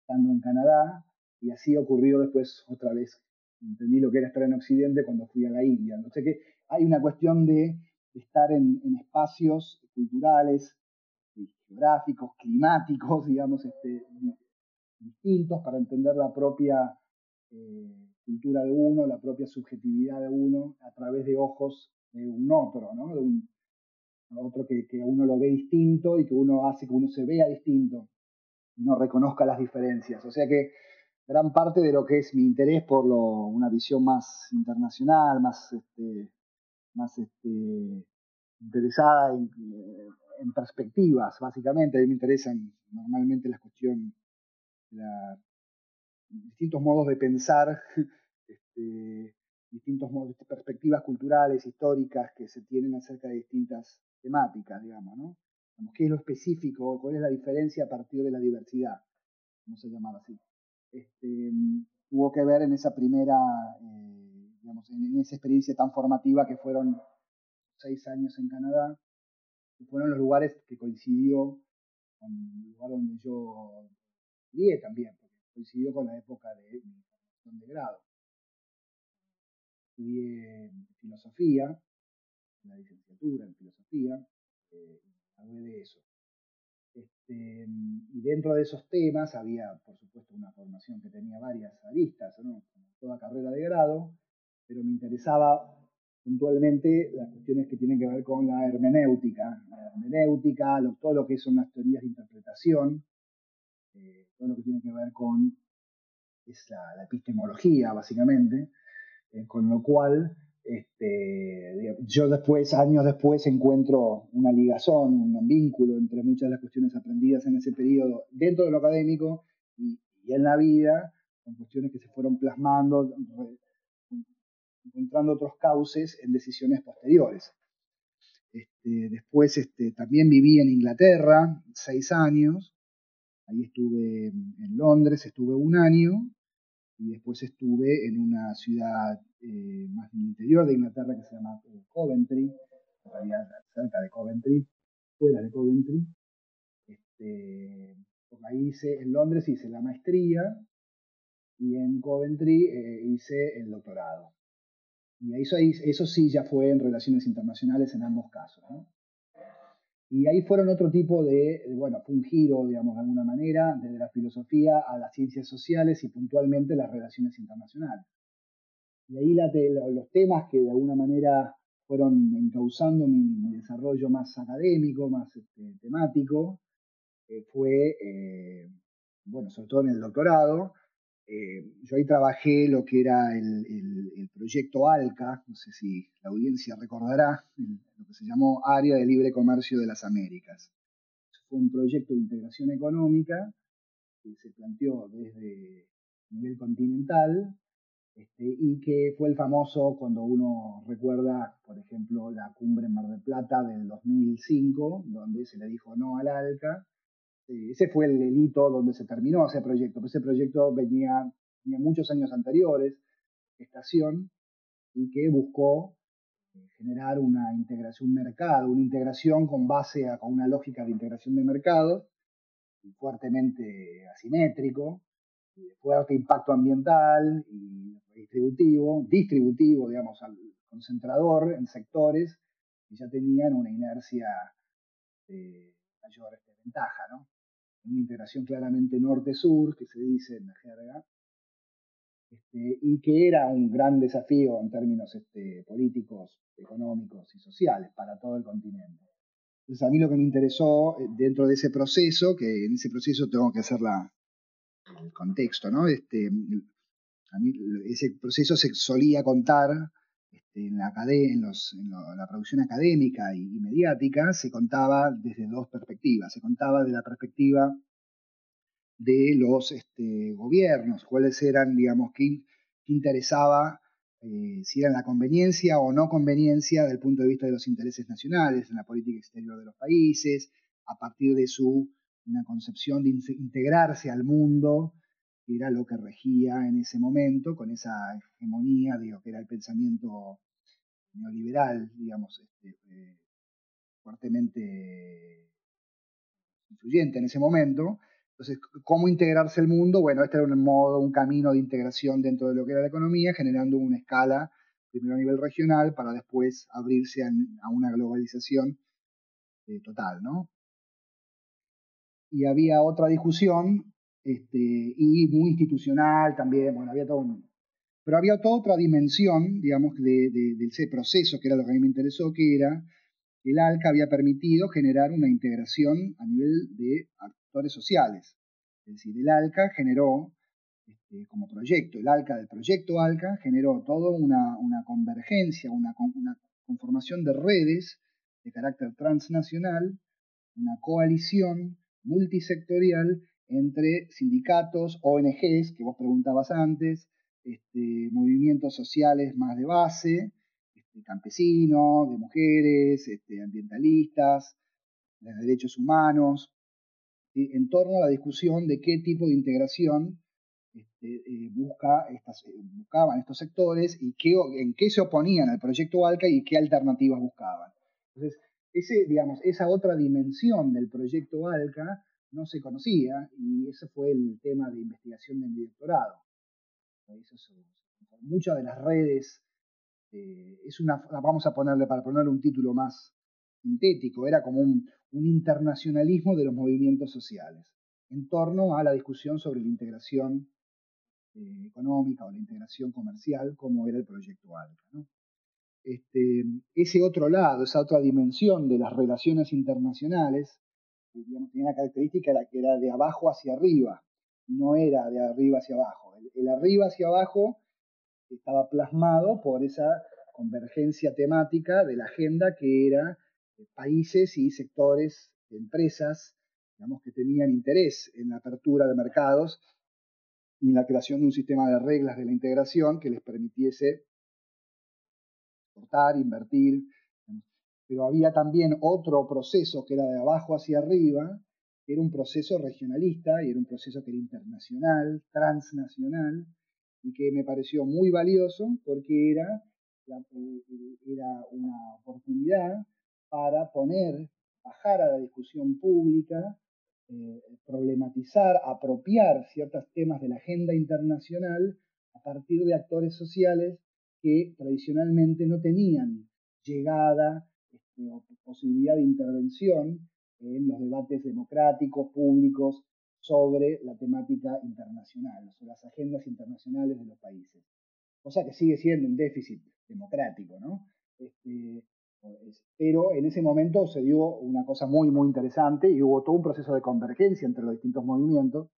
estando en Canadá, y así ocurrió después otra vez. Entendí lo que era estar en Occidente cuando fui a la India. No qué, hay una cuestión de, estar en, espacios culturales, eh, geográficos, climáticos, digamos, este, distintos para entender la propia eh, cultura de uno, la propia subjetividad de uno a través de ojos de un otro, ¿no? De un otro que, que uno lo ve distinto y que uno hace que uno se vea distinto no reconozca las diferencias. O sea que gran parte de lo que es mi interés por una visión más internacional, más, este, más este, interesada en, perspectivas, básicamente. A mí me interesan normalmente las cuestiones, distintos modos de pensar, este, distintos modos, perspectivas culturales, históricas que se tienen acerca de distintas temáticas, digamos, ¿no? ¿Qué es lo específico? ¿Cuál es la diferencia a partir de la diversidad? Vamos a llamar así. Este, tuvo que ver en esa primera, eh, digamos, en, esa experiencia tan formativa que fueron seis años en Canadá, que fueron los lugares que coincidió con el lugar donde yo estudié también, porque coincidió con la época de mi formación de grado. Estudié filosofía, la licenciatura en filosofía, eh, hablé de eso. Este, y dentro de esos temas había, por supuesto, una formación que tenía varias aristas, toda carrera de grado, pero me interesaba puntualmente las cuestiones que tienen que ver con la hermenéutica, la hermenéutica, todo lo que son las teorías de interpretación, eh, todo lo que tiene que ver con la, epistemología, básicamente, eh, con lo cual este, yo después, años después, encuentro una ligazón, un vínculo entre muchas de las cuestiones aprendidas en ese periodo dentro de lo académico y, en la vida, con cuestiones que se fueron plasmando, encontrando otros cauces en decisiones posteriores. Este, después este, también viví en Inglaterra seis años, ahí estuve en Londres, estuve un año, y después estuve en una ciudad eh, más del interior de Inglaterra que se llama eh, Coventry, en realidad cerca de Coventry, fuera de Coventry. Este, ahí hice, en Londres hice la maestría y en Coventry eh, hice el doctorado. Y eso, eso sí ya fue en relaciones internacionales en ambos casos. Y ahí fueron otro tipo de, bueno, fue un giro, digamos, de alguna manera, desde la filosofía a las ciencias sociales y puntualmente las relaciones internacionales. Y ahí los temas que de alguna manera fueron encauzando mi, desarrollo más académico, más este, temático, eh, fue, eh, bueno, sobre todo en el doctorado, eh, yo ahí trabajé lo que era el, proyecto ALCA, no sé si la audiencia recordará, lo que se llamó Área de Libre Comercio de las Américas. Fue un proyecto de integración económica que se planteó desde nivel continental este, y que fue el famoso cuando uno recuerda, por ejemplo, la cumbre en Mar del Plata del 2005, donde se le dijo no al ALCA, eh, ese fue el delito donde se terminó ese proyecto. Ese proyecto venía, venía muchos años anteriores, estación, y que buscó eh, generar una integración, un mercado, una integración con base a con una lógica de integración de mercados, fuertemente asimétrico, de fuerte impacto ambiental y distributivo, distributivo, digamos, al concentrador en sectores que ya tenían una inercia de mayor este, ventaja, ¿no? una integración claramente norte-sur, que se dice en la jerga, este, y que era un gran desafío en términos este, políticos, económicos y sociales para todo el continente. Entonces a mí lo que me interesó eh, dentro de ese proceso, que en ese proceso tengo que hacer la, el contexto, ¿no? Este, a mí ese proceso se solía contar este, en, la, en, la producción académica y, mediática se contaba desde dos perspectivas. Se contaba de la perspectiva de los este, gobiernos, cuáles eran, digamos, qué, interesaba, eh, si era la conveniencia o no conveniencia del punto de vista de los intereses nacionales en la política exterior de los países, a partir de su una concepción de integrarse al mundo era lo que regía en ese momento, con esa hegemonía, digo, que era el pensamiento neoliberal, digamos, este, eh, fuertemente influyente en ese momento. Entonces, ¿cómo integrarse al mundo? Bueno, este era un modo, un camino de integración dentro de lo que era la economía, generando una escala, primero a nivel regional, para después abrirse a, una globalización eh, total, ¿no? Y había otra discusión este, y muy institucional también, bueno, había todo un, pero había toda otra dimensión, digamos, de, ese proceso, que era lo que a mí me interesó, que era el ALCA había permitido generar una integración a nivel de actores sociales. Es decir, el ALCA generó este, como proyecto, el ALCA del proyecto ALCA, generó toda una, convergencia, una, una conformación de redes de carácter transnacional, una coalición multisectorial entre sindicatos, ONGs, que vos preguntabas antes, este, movimientos sociales más de base, este, campesinos, de mujeres, este, ambientalistas, de derechos humanos, en torno a la discusión de qué tipo de integración eh, busca estas, eh, buscaban estos sectores y qué, en qué se oponían al proyecto ALCA y qué alternativas buscaban. Entonces, ese, digamos, esa otra dimensión del proyecto ALCA no se conocía y ese fue el tema de investigación de mi doctorado. muchas de las redes, eh, es una, vamos a ponerle, para ponerle un título más sintético, era como un, internacionalismo de los movimientos sociales en torno a la discusión sobre la integración eh, económica o la integración comercial, como era el proyecto ALCA. Este, ese otro lado, esa otra dimensión de las relaciones internacionales, digamos, tenía una característica que era de abajo hacia arriba, no era de arriba hacia abajo. El, arriba hacia abajo estaba plasmado por esa convergencia temática de la agenda que era países y sectores, empresas, digamos, que tenían interés en la apertura de mercados y en la creación de un sistema de reglas de la integración que les permitiese exportar, invertir, pero había también otro proceso que era de abajo hacia arriba, que era un proceso regionalista y era un proceso que era internacional, transnacional, y que me pareció muy valioso porque era, eh, era una oportunidad para poner, bajar a la discusión pública, eh, problematizar, apropiar ciertos temas de la agenda internacional a partir de actores sociales que tradicionalmente no tenían llegada este, o posibilidad de intervención en los debates democráticos, públicos, sobre la temática internacional, sobre las agendas internacionales de los países. Cosa que sigue siendo un déficit democrático, ¿no? Este, pero en ese momento se dio una cosa muy, muy interesante y hubo todo un proceso de convergencia entre los distintos movimientos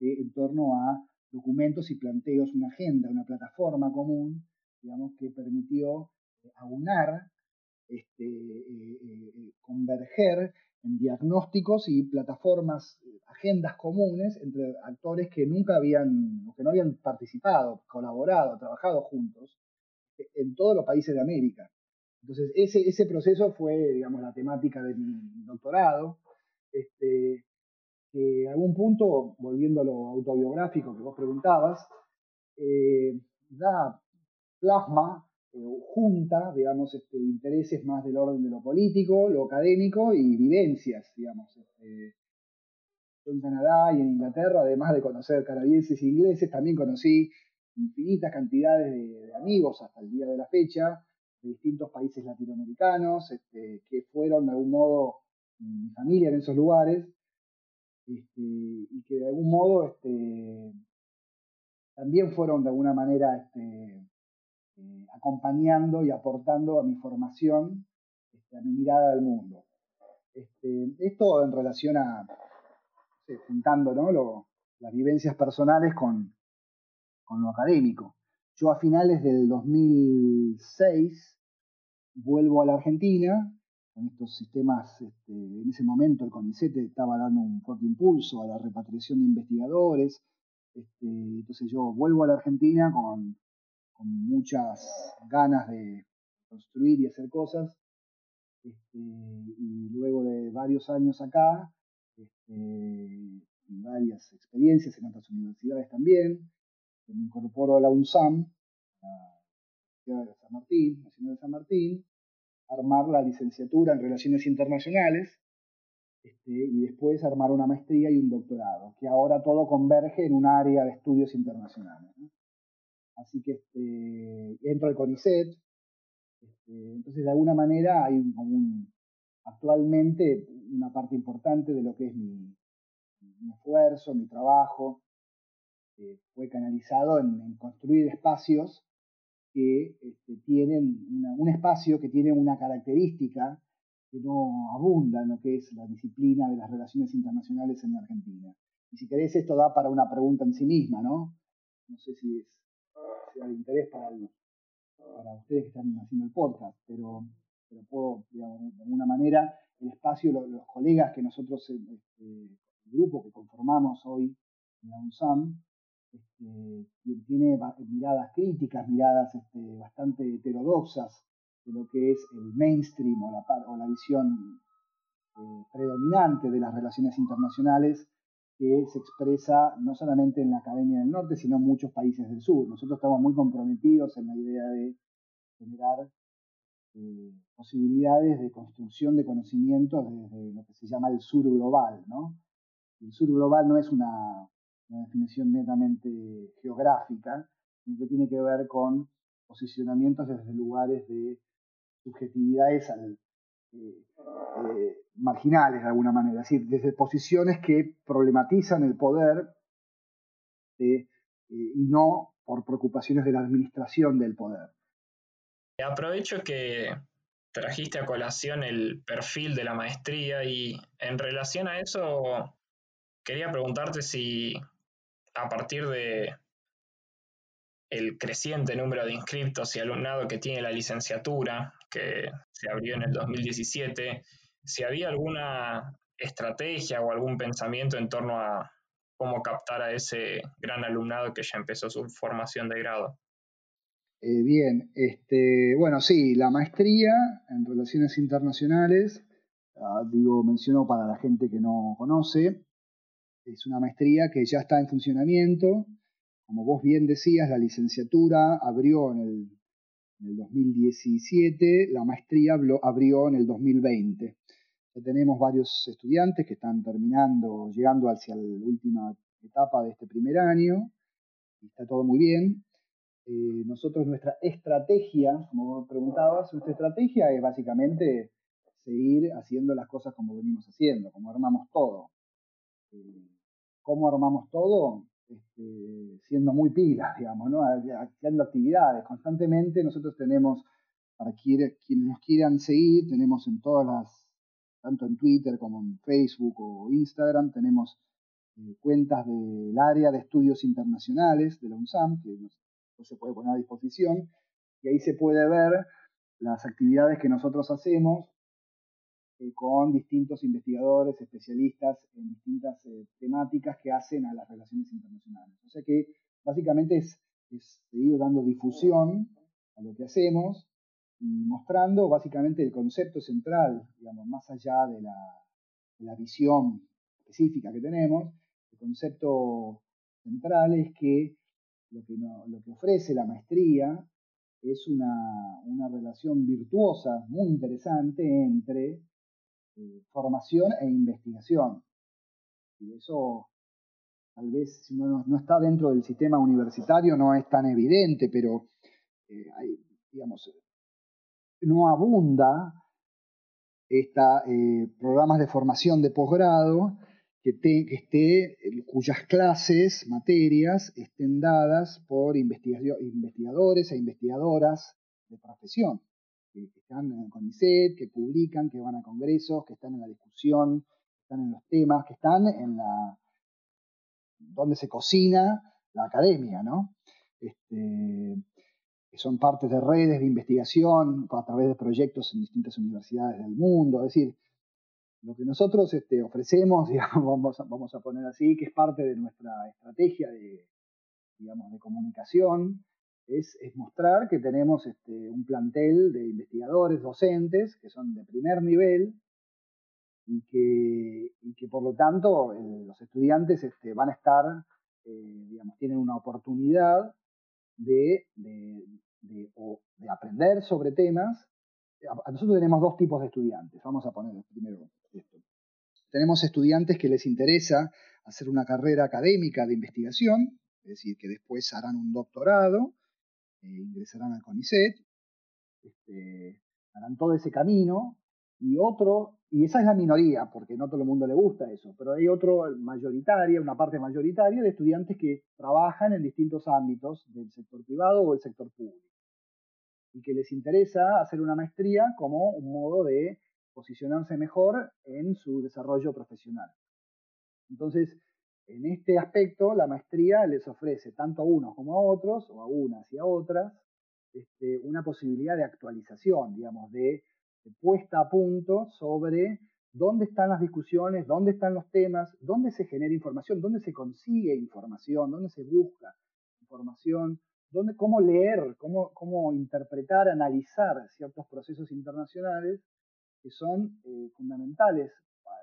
en torno a documentos y planteos, una agenda, una plataforma común, digamos, que permitió eh, aunar, este, eh, eh, converger en diagnósticos y plataformas, agendas comunes entre actores que nunca habían, que no habían participado, colaborado, trabajado juntos en todos los países de América. Entonces, ese, ese proceso fue, digamos, la temática de mi doctorado. Este, en algún punto, volviendo a lo autobiográfico que vos preguntabas, eh, da plasma, eh, junta, digamos, este, intereses más del orden de lo político, lo académico y vivencias, digamos. Este, en Canadá y en Inglaterra, además de conocer canadienses e ingleses, también conocí infinitas cantidades de, amigos hasta el día de la fecha, de distintos países latinoamericanos, este, que fueron de algún modo mi familia en esos lugares, este, y que de algún modo este, también fueron de alguna manera este, eh, acompañando y aportando a mi formación, a mi mirada al mundo. esto en relación a, juntando las vivencias personales con, con lo académico. Yo a finales del 2006 vuelvo a la Argentina con estos sistemas, este, en ese momento el CONICET estaba dando un fuerte impulso a la repatriación de investigadores, este, entonces yo vuelvo a la Argentina con, muchas ganas de construir y hacer cosas, este, y luego de varios años acá, y varias experiencias en otras universidades también, me incorporo a la UNSAM, la Universidad de San Martín, Nacional de San Martín, armar la licenciatura en Relaciones Internacionales este, y después armar una maestría y un doctorado, que ahora todo converge en un área de estudios internacionales. Así que este, entro al CONICET, este, entonces de alguna manera hay un, actualmente una parte importante de lo que es mi, esfuerzo, mi trabajo, fue canalizado en construir espacios que este, tienen un espacio que tiene una característica que no abunda en lo que es la disciplina de las relaciones internacionales en la Argentina. Y si querés, esto da para una pregunta en sí misma, ¿no? No sé si es de interés para, para ustedes que están haciendo el podcast, pero, pero puedo, digamos, de alguna manera, el espacio, los, colegas que nosotros, este, el grupo que conformamos hoy en la UNSAM, este, tiene miradas críticas, miradas este, bastante heterodoxas de lo que es el mainstream o la, visión eh, predominante de las relaciones internacionales que se expresa no solamente en la Academia del Norte, sino en muchos países del sur. Nosotros estamos muy comprometidos en la idea de generar eh, posibilidades de construcción de conocimientos desde lo que se llama el sur global. ¿no? El sur global no es una, definición netamente geográfica, sino que tiene que ver con posicionamientos desde lugares de subjetividades eh, eh, marginales de alguna manera, es decir, desde posiciones que problematizan el poder y no por preocupaciones de la administración del poder. Aprovecho que trajiste a colación el perfil de la maestría y en relación a eso quería preguntarte si a partir de el creciente número de inscriptos y alumnado que tiene la licenciatura, que se abrió en el 2017, si había alguna estrategia o algún pensamiento en torno a cómo captar a ese gran alumnado que ya empezó su formación de grado. Eh, bien, este, bueno, sí, la maestría en relaciones internacionales, ah, digo, menciono para la gente que no conoce, es una maestría que ya está en funcionamiento. Como vos bien decías, la licenciatura abrió en el, en el 2017, la maestría abrió en el 2020. Ya tenemos varios estudiantes que están terminando, llegando hacia la última etapa de este primer año. Está todo muy bien. Eh, nosotros nuestra estrategia, como preguntabas, nuestra estrategia es básicamente seguir haciendo las cosas como venimos haciendo, como armamos todo. Eh, ¿Cómo armamos todo? Este, siendo muy pilas, digamos, ¿no? haciendo actividades. Constantemente nosotros tenemos, para quienes nos quieran seguir, tenemos en todas las, tanto en Twitter como en Facebook o Instagram, tenemos eh, cuentas del área de estudios internacionales de la UNSAM, que nos se puede poner a disposición y ahí se puede ver las actividades que nosotros hacemos eh, con distintos investigadores, especialistas en distintas eh, temáticas que hacen a las relaciones internacionales. O sea que básicamente es, seguir dando difusión a lo que hacemos y mostrando básicamente el concepto central, digamos, más allá de la, la visión específica que tenemos, el concepto central es que lo que, lo que ofrece la maestría es una, una, relación virtuosa muy interesante entre eh, formación e investigación. Y eso, tal vez, si uno no, está dentro del sistema universitario, no es tan evidente, pero eh, hay, digamos, no abunda esta, eh, programas de formación de posgrado que, esté, cuyas clases, materias, estén dadas por investigadores e investigadoras de profesión, que, están en el CONICET, que publican, que van a congresos, que están en la discusión, que están en los temas, que están en la donde se cocina la academia, ¿no? Este, que son partes de redes de investigación a través de proyectos en distintas universidades del mundo, es decir, lo que nosotros este, ofrecemos, digamos, vamos, a, vamos a poner así, que es parte de nuestra estrategia de, digamos, de comunicación, es, mostrar que tenemos este, un plantel de investigadores, docentes, que son de primer nivel y que, que por lo tanto los estudiantes este, van a estar, eh, digamos, tienen una oportunidad de, de, de, de aprender sobre temas nosotros tenemos dos tipos de estudiantes. Vamos a poner primero esto. Tenemos estudiantes que les interesa hacer una carrera académica de investigación, es decir, que después harán un doctorado, ingresarán al CONICET, este, harán todo ese camino, y otro, y esa es la minoría, porque no todo el mundo le gusta eso, pero hay otro mayoritaria, una parte mayoritaria de estudiantes que trabajan en distintos ámbitos del sector privado o del sector público y que les interesa hacer una maestría como un modo de posicionarse mejor en su desarrollo profesional. Entonces, en este aspecto, la maestría les ofrece tanto a unos como a otros, o a unas y a otras, este, una posibilidad de actualización, digamos, de, puesta a punto sobre dónde están las discusiones, dónde están los temas, dónde se genera información, dónde se consigue información, dónde se busca información, dónde, cómo leer, cómo, cómo interpretar, analizar ciertos procesos internacionales que son eh, fundamentales,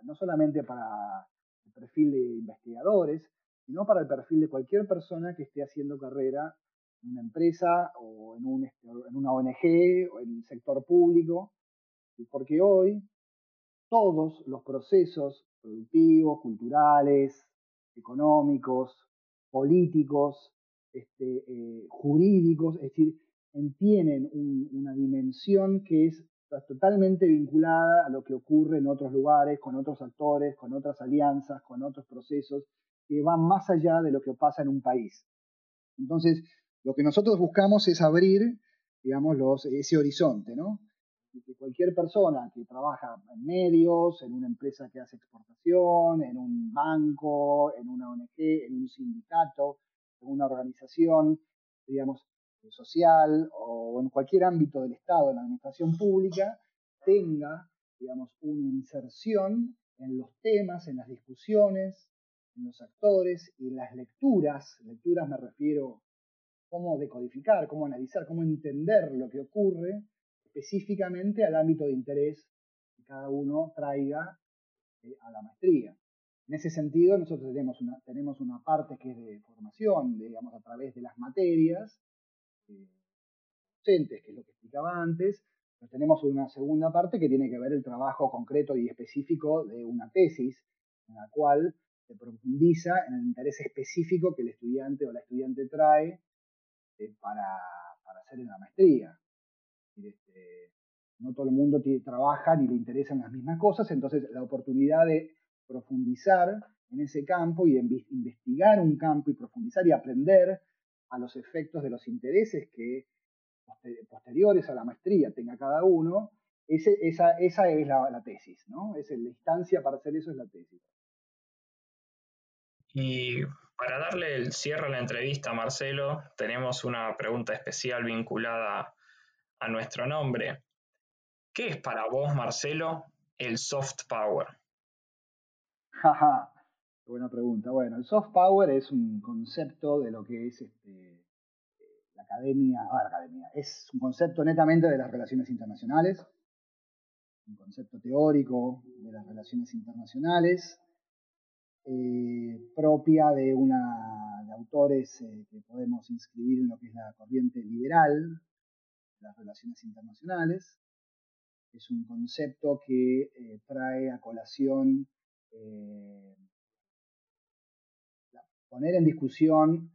no solamente para perfil de investigadores, sino para el perfil de cualquier persona que esté haciendo carrera en una empresa o en, un, este, en una ONG o en el sector público, porque hoy todos los procesos productivos, culturales, económicos, políticos, este, eh, jurídicos, es decir, tienen una dimensión que es totalmente vinculada a lo que ocurre en otros lugares, con otros actores, con otras alianzas, con otros procesos que van más allá de lo que pasa en un país. Entonces, lo que nosotros buscamos es abrir, digamos, ese horizonte, ¿no? que cualquier persona que trabaja en medios, en una empresa que hace exportación, en un banco, en una ONG, en un sindicato, en una organización, digamos, social o en cualquier ámbito del Estado, en la administración pública, tenga, digamos, una inserción en los temas, en las discusiones, en los actores y en las lecturas. Lecturas me refiero cómo decodificar, cómo analizar, cómo entender lo que ocurre específicamente al ámbito de interés que cada uno traiga eh, a la maestría. En ese sentido, nosotros tenemos una, tenemos una parte que es de formación, digamos, a través de las materias, docentes, que es lo que explicaba antes, pero tenemos una segunda parte que tiene que ver el trabajo concreto y específico de una tesis, en la cual se profundiza en el interés específico que el estudiante o la estudiante trae eh, para, para hacer en la maestría. Este, no todo el mundo trabaja ni le interesan las mismas cosas, entonces la oportunidad de profundizar en ese campo y investigar un campo y profundizar y aprender a los efectos de los intereses que posteriores a la maestría tenga cada uno, esa, esa, es la, tesis, ¿no? Es la instancia para hacer eso es la tesis. Y para darle el cierre a la entrevista, Marcelo, tenemos una pregunta especial vinculada a nuestro nombre. ¿Qué es para vos, Marcelo, el soft power? Jaja, buena pregunta. Bueno, el soft power es un concepto de lo que es este, la academia, ah, la academia, es un concepto netamente de las relaciones internacionales, un concepto teórico de las relaciones internacionales, eh, propia de una de autores eh, que podemos inscribir en lo que es la corriente liberal de las relaciones internacionales. Es un concepto que eh, trae a colación poner en discusión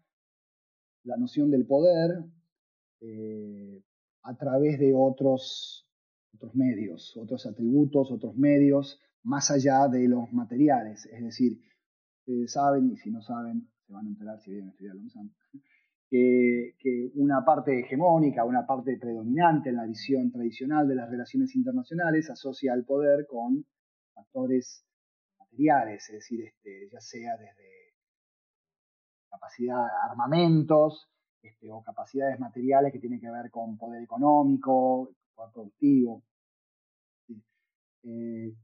la noción del poder eh, a través de otros, otros medios, otros atributos, otros medios, más allá de los materiales. Es decir, ustedes saben, y si no saben, se van a enterar si vienen a estudiar que, una parte hegemónica, una parte predominante en la visión tradicional de las relaciones internacionales asocia al poder con factores es decir, este, ya sea desde capacidad armamentos este, o capacidades materiales que tienen que ver con poder económico, poder productivo. Eh,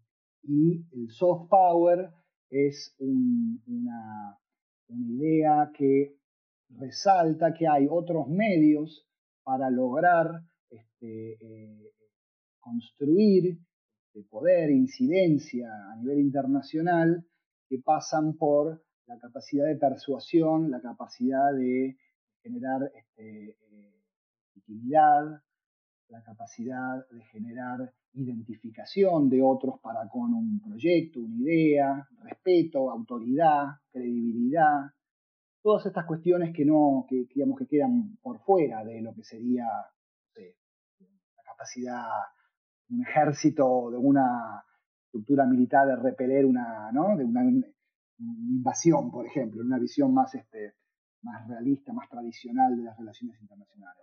y el soft power es una, idea que resalta que hay otros medios para lograr este, eh, construir de poder, incidencia a nivel internacional que pasan por la capacidad de persuasión, la capacidad de generar este, eh, la capacidad de generar identificación de otros para con un proyecto, una idea, respeto, autoridad, credibilidad, todas estas cuestiones que no, que, digamos que quedan por fuera de lo que sería la capacidad un ejército, de una estructura militar de repeler una, ¿no? de una, invasión, por ejemplo, en una visión más, este, más realista, más tradicional de las relaciones internacionales.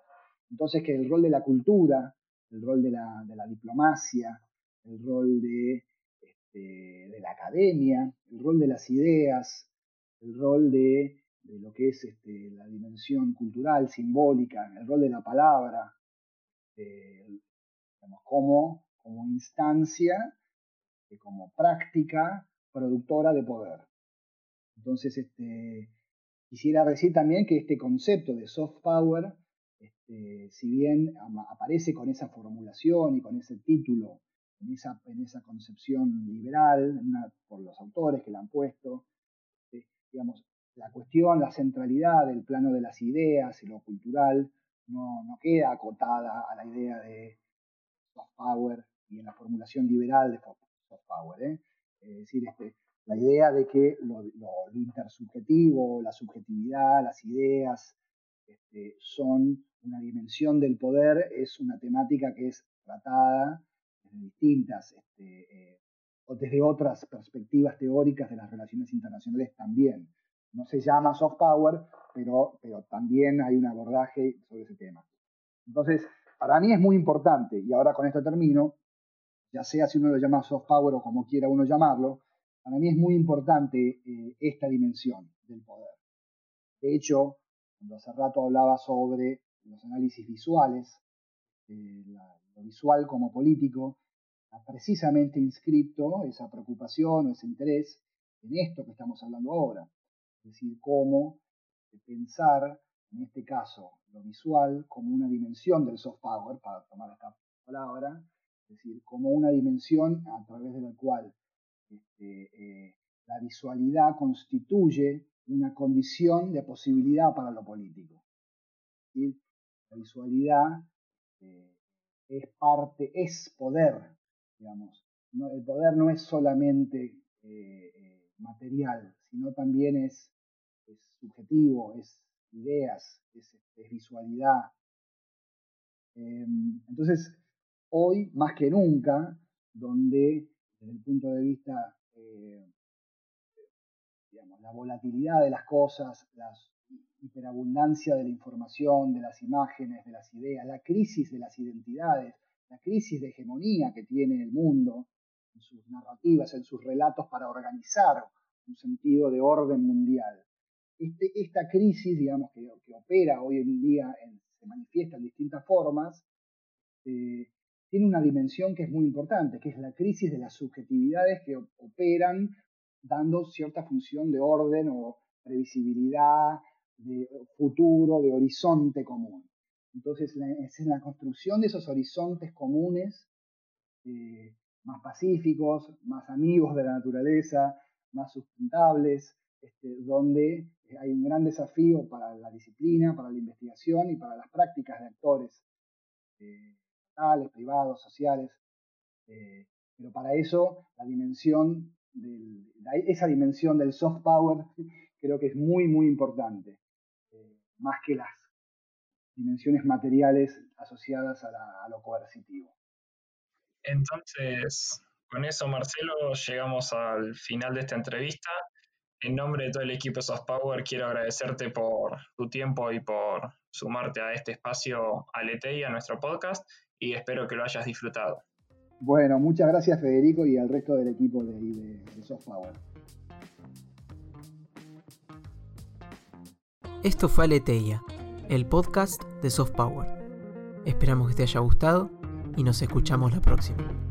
Entonces que el rol de la cultura, el rol de la, diplomacia, el rol de, este, de la academia, el rol de las ideas, el rol de, lo que es este, la dimensión cultural, simbólica, el rol de la palabra, como, como instancia, como práctica productora de poder. Entonces, este, quisiera decir también que este concepto de soft power, este, si bien aparece con esa formulación y con ese título, en esa, en esa concepción liberal, por los autores que la han puesto, este, digamos, la cuestión, la centralidad del plano de las ideas y lo cultural no, no queda acotada a la idea de soft power y en la formulación liberal de soft power. ¿eh? Es decir, este, la idea de que lo, intersubjetivo, la subjetividad, las ideas este, son una dimensión del poder es una temática que es tratada desde distintas, este, eh, o desde otras perspectivas teóricas de las relaciones internacionales también. No se llama soft power, pero, pero también hay un abordaje sobre ese tema. Entonces, para mí es muy importante, y ahora con esto termino, ya sea si uno lo llama soft power o como quiera uno llamarlo, para mí es muy importante eh, esta dimensión del poder. De hecho, cuando hace rato hablaba sobre los análisis visuales, eh, lo visual como político, ha precisamente inscrito esa preocupación o ese interés en esto que estamos hablando ahora. Es decir, cómo pensar, en este caso, lo visual como una dimensión del soft power, para tomar esta palabra, es decir, como una dimensión a través de la cual este, eh, la visualidad constituye una condición de posibilidad para lo político. La visualidad eh, es parte, es poder, digamos. el poder no es solamente eh, material, sino también es, subjetivo, es ideas, es, visualidad. Em, entonces, hoy más que nunca, donde desde el punto de vista, eh, digamos, la volatilidad de las cosas, la hiperabundancia de la información, de las imágenes, de las ideas, la crisis de las identidades, la crisis de hegemonía que tiene el mundo en sus narrativas, en sus relatos para organizar un sentido de orden mundial. Este, esta crisis, digamos, que, opera hoy en día, se manifiesta en distintas formas, eh, tiene una dimensión que es muy importante, que es la crisis de las subjetividades que operan dando cierta función de orden o previsibilidad, de futuro, de horizonte común. Entonces, es en la construcción de esos horizontes comunes, eh, más pacíficos, más amigos de la naturaleza, más sustentables, este, donde hay un gran desafío para la disciplina, para la investigación y para las prácticas de actores. Eh, privados, sociales. Eh, pero para eso la dimensión esa dimensión del soft power creo que es muy, muy importante, eh, más que las dimensiones materiales asociadas a, lo coercitivo. Entonces, con eso, Marcelo, llegamos al final de esta entrevista. En nombre de todo el equipo Soft Power, quiero agradecerte por tu tiempo y por sumarte a este espacio Alete y a nuestro podcast y espero que lo hayas disfrutado. Bueno, muchas gracias Federico y al resto del equipo de, de, Soft Power. Esto fue Aleteia, el podcast de Soft Power. Esperamos que te haya gustado y nos escuchamos la próxima.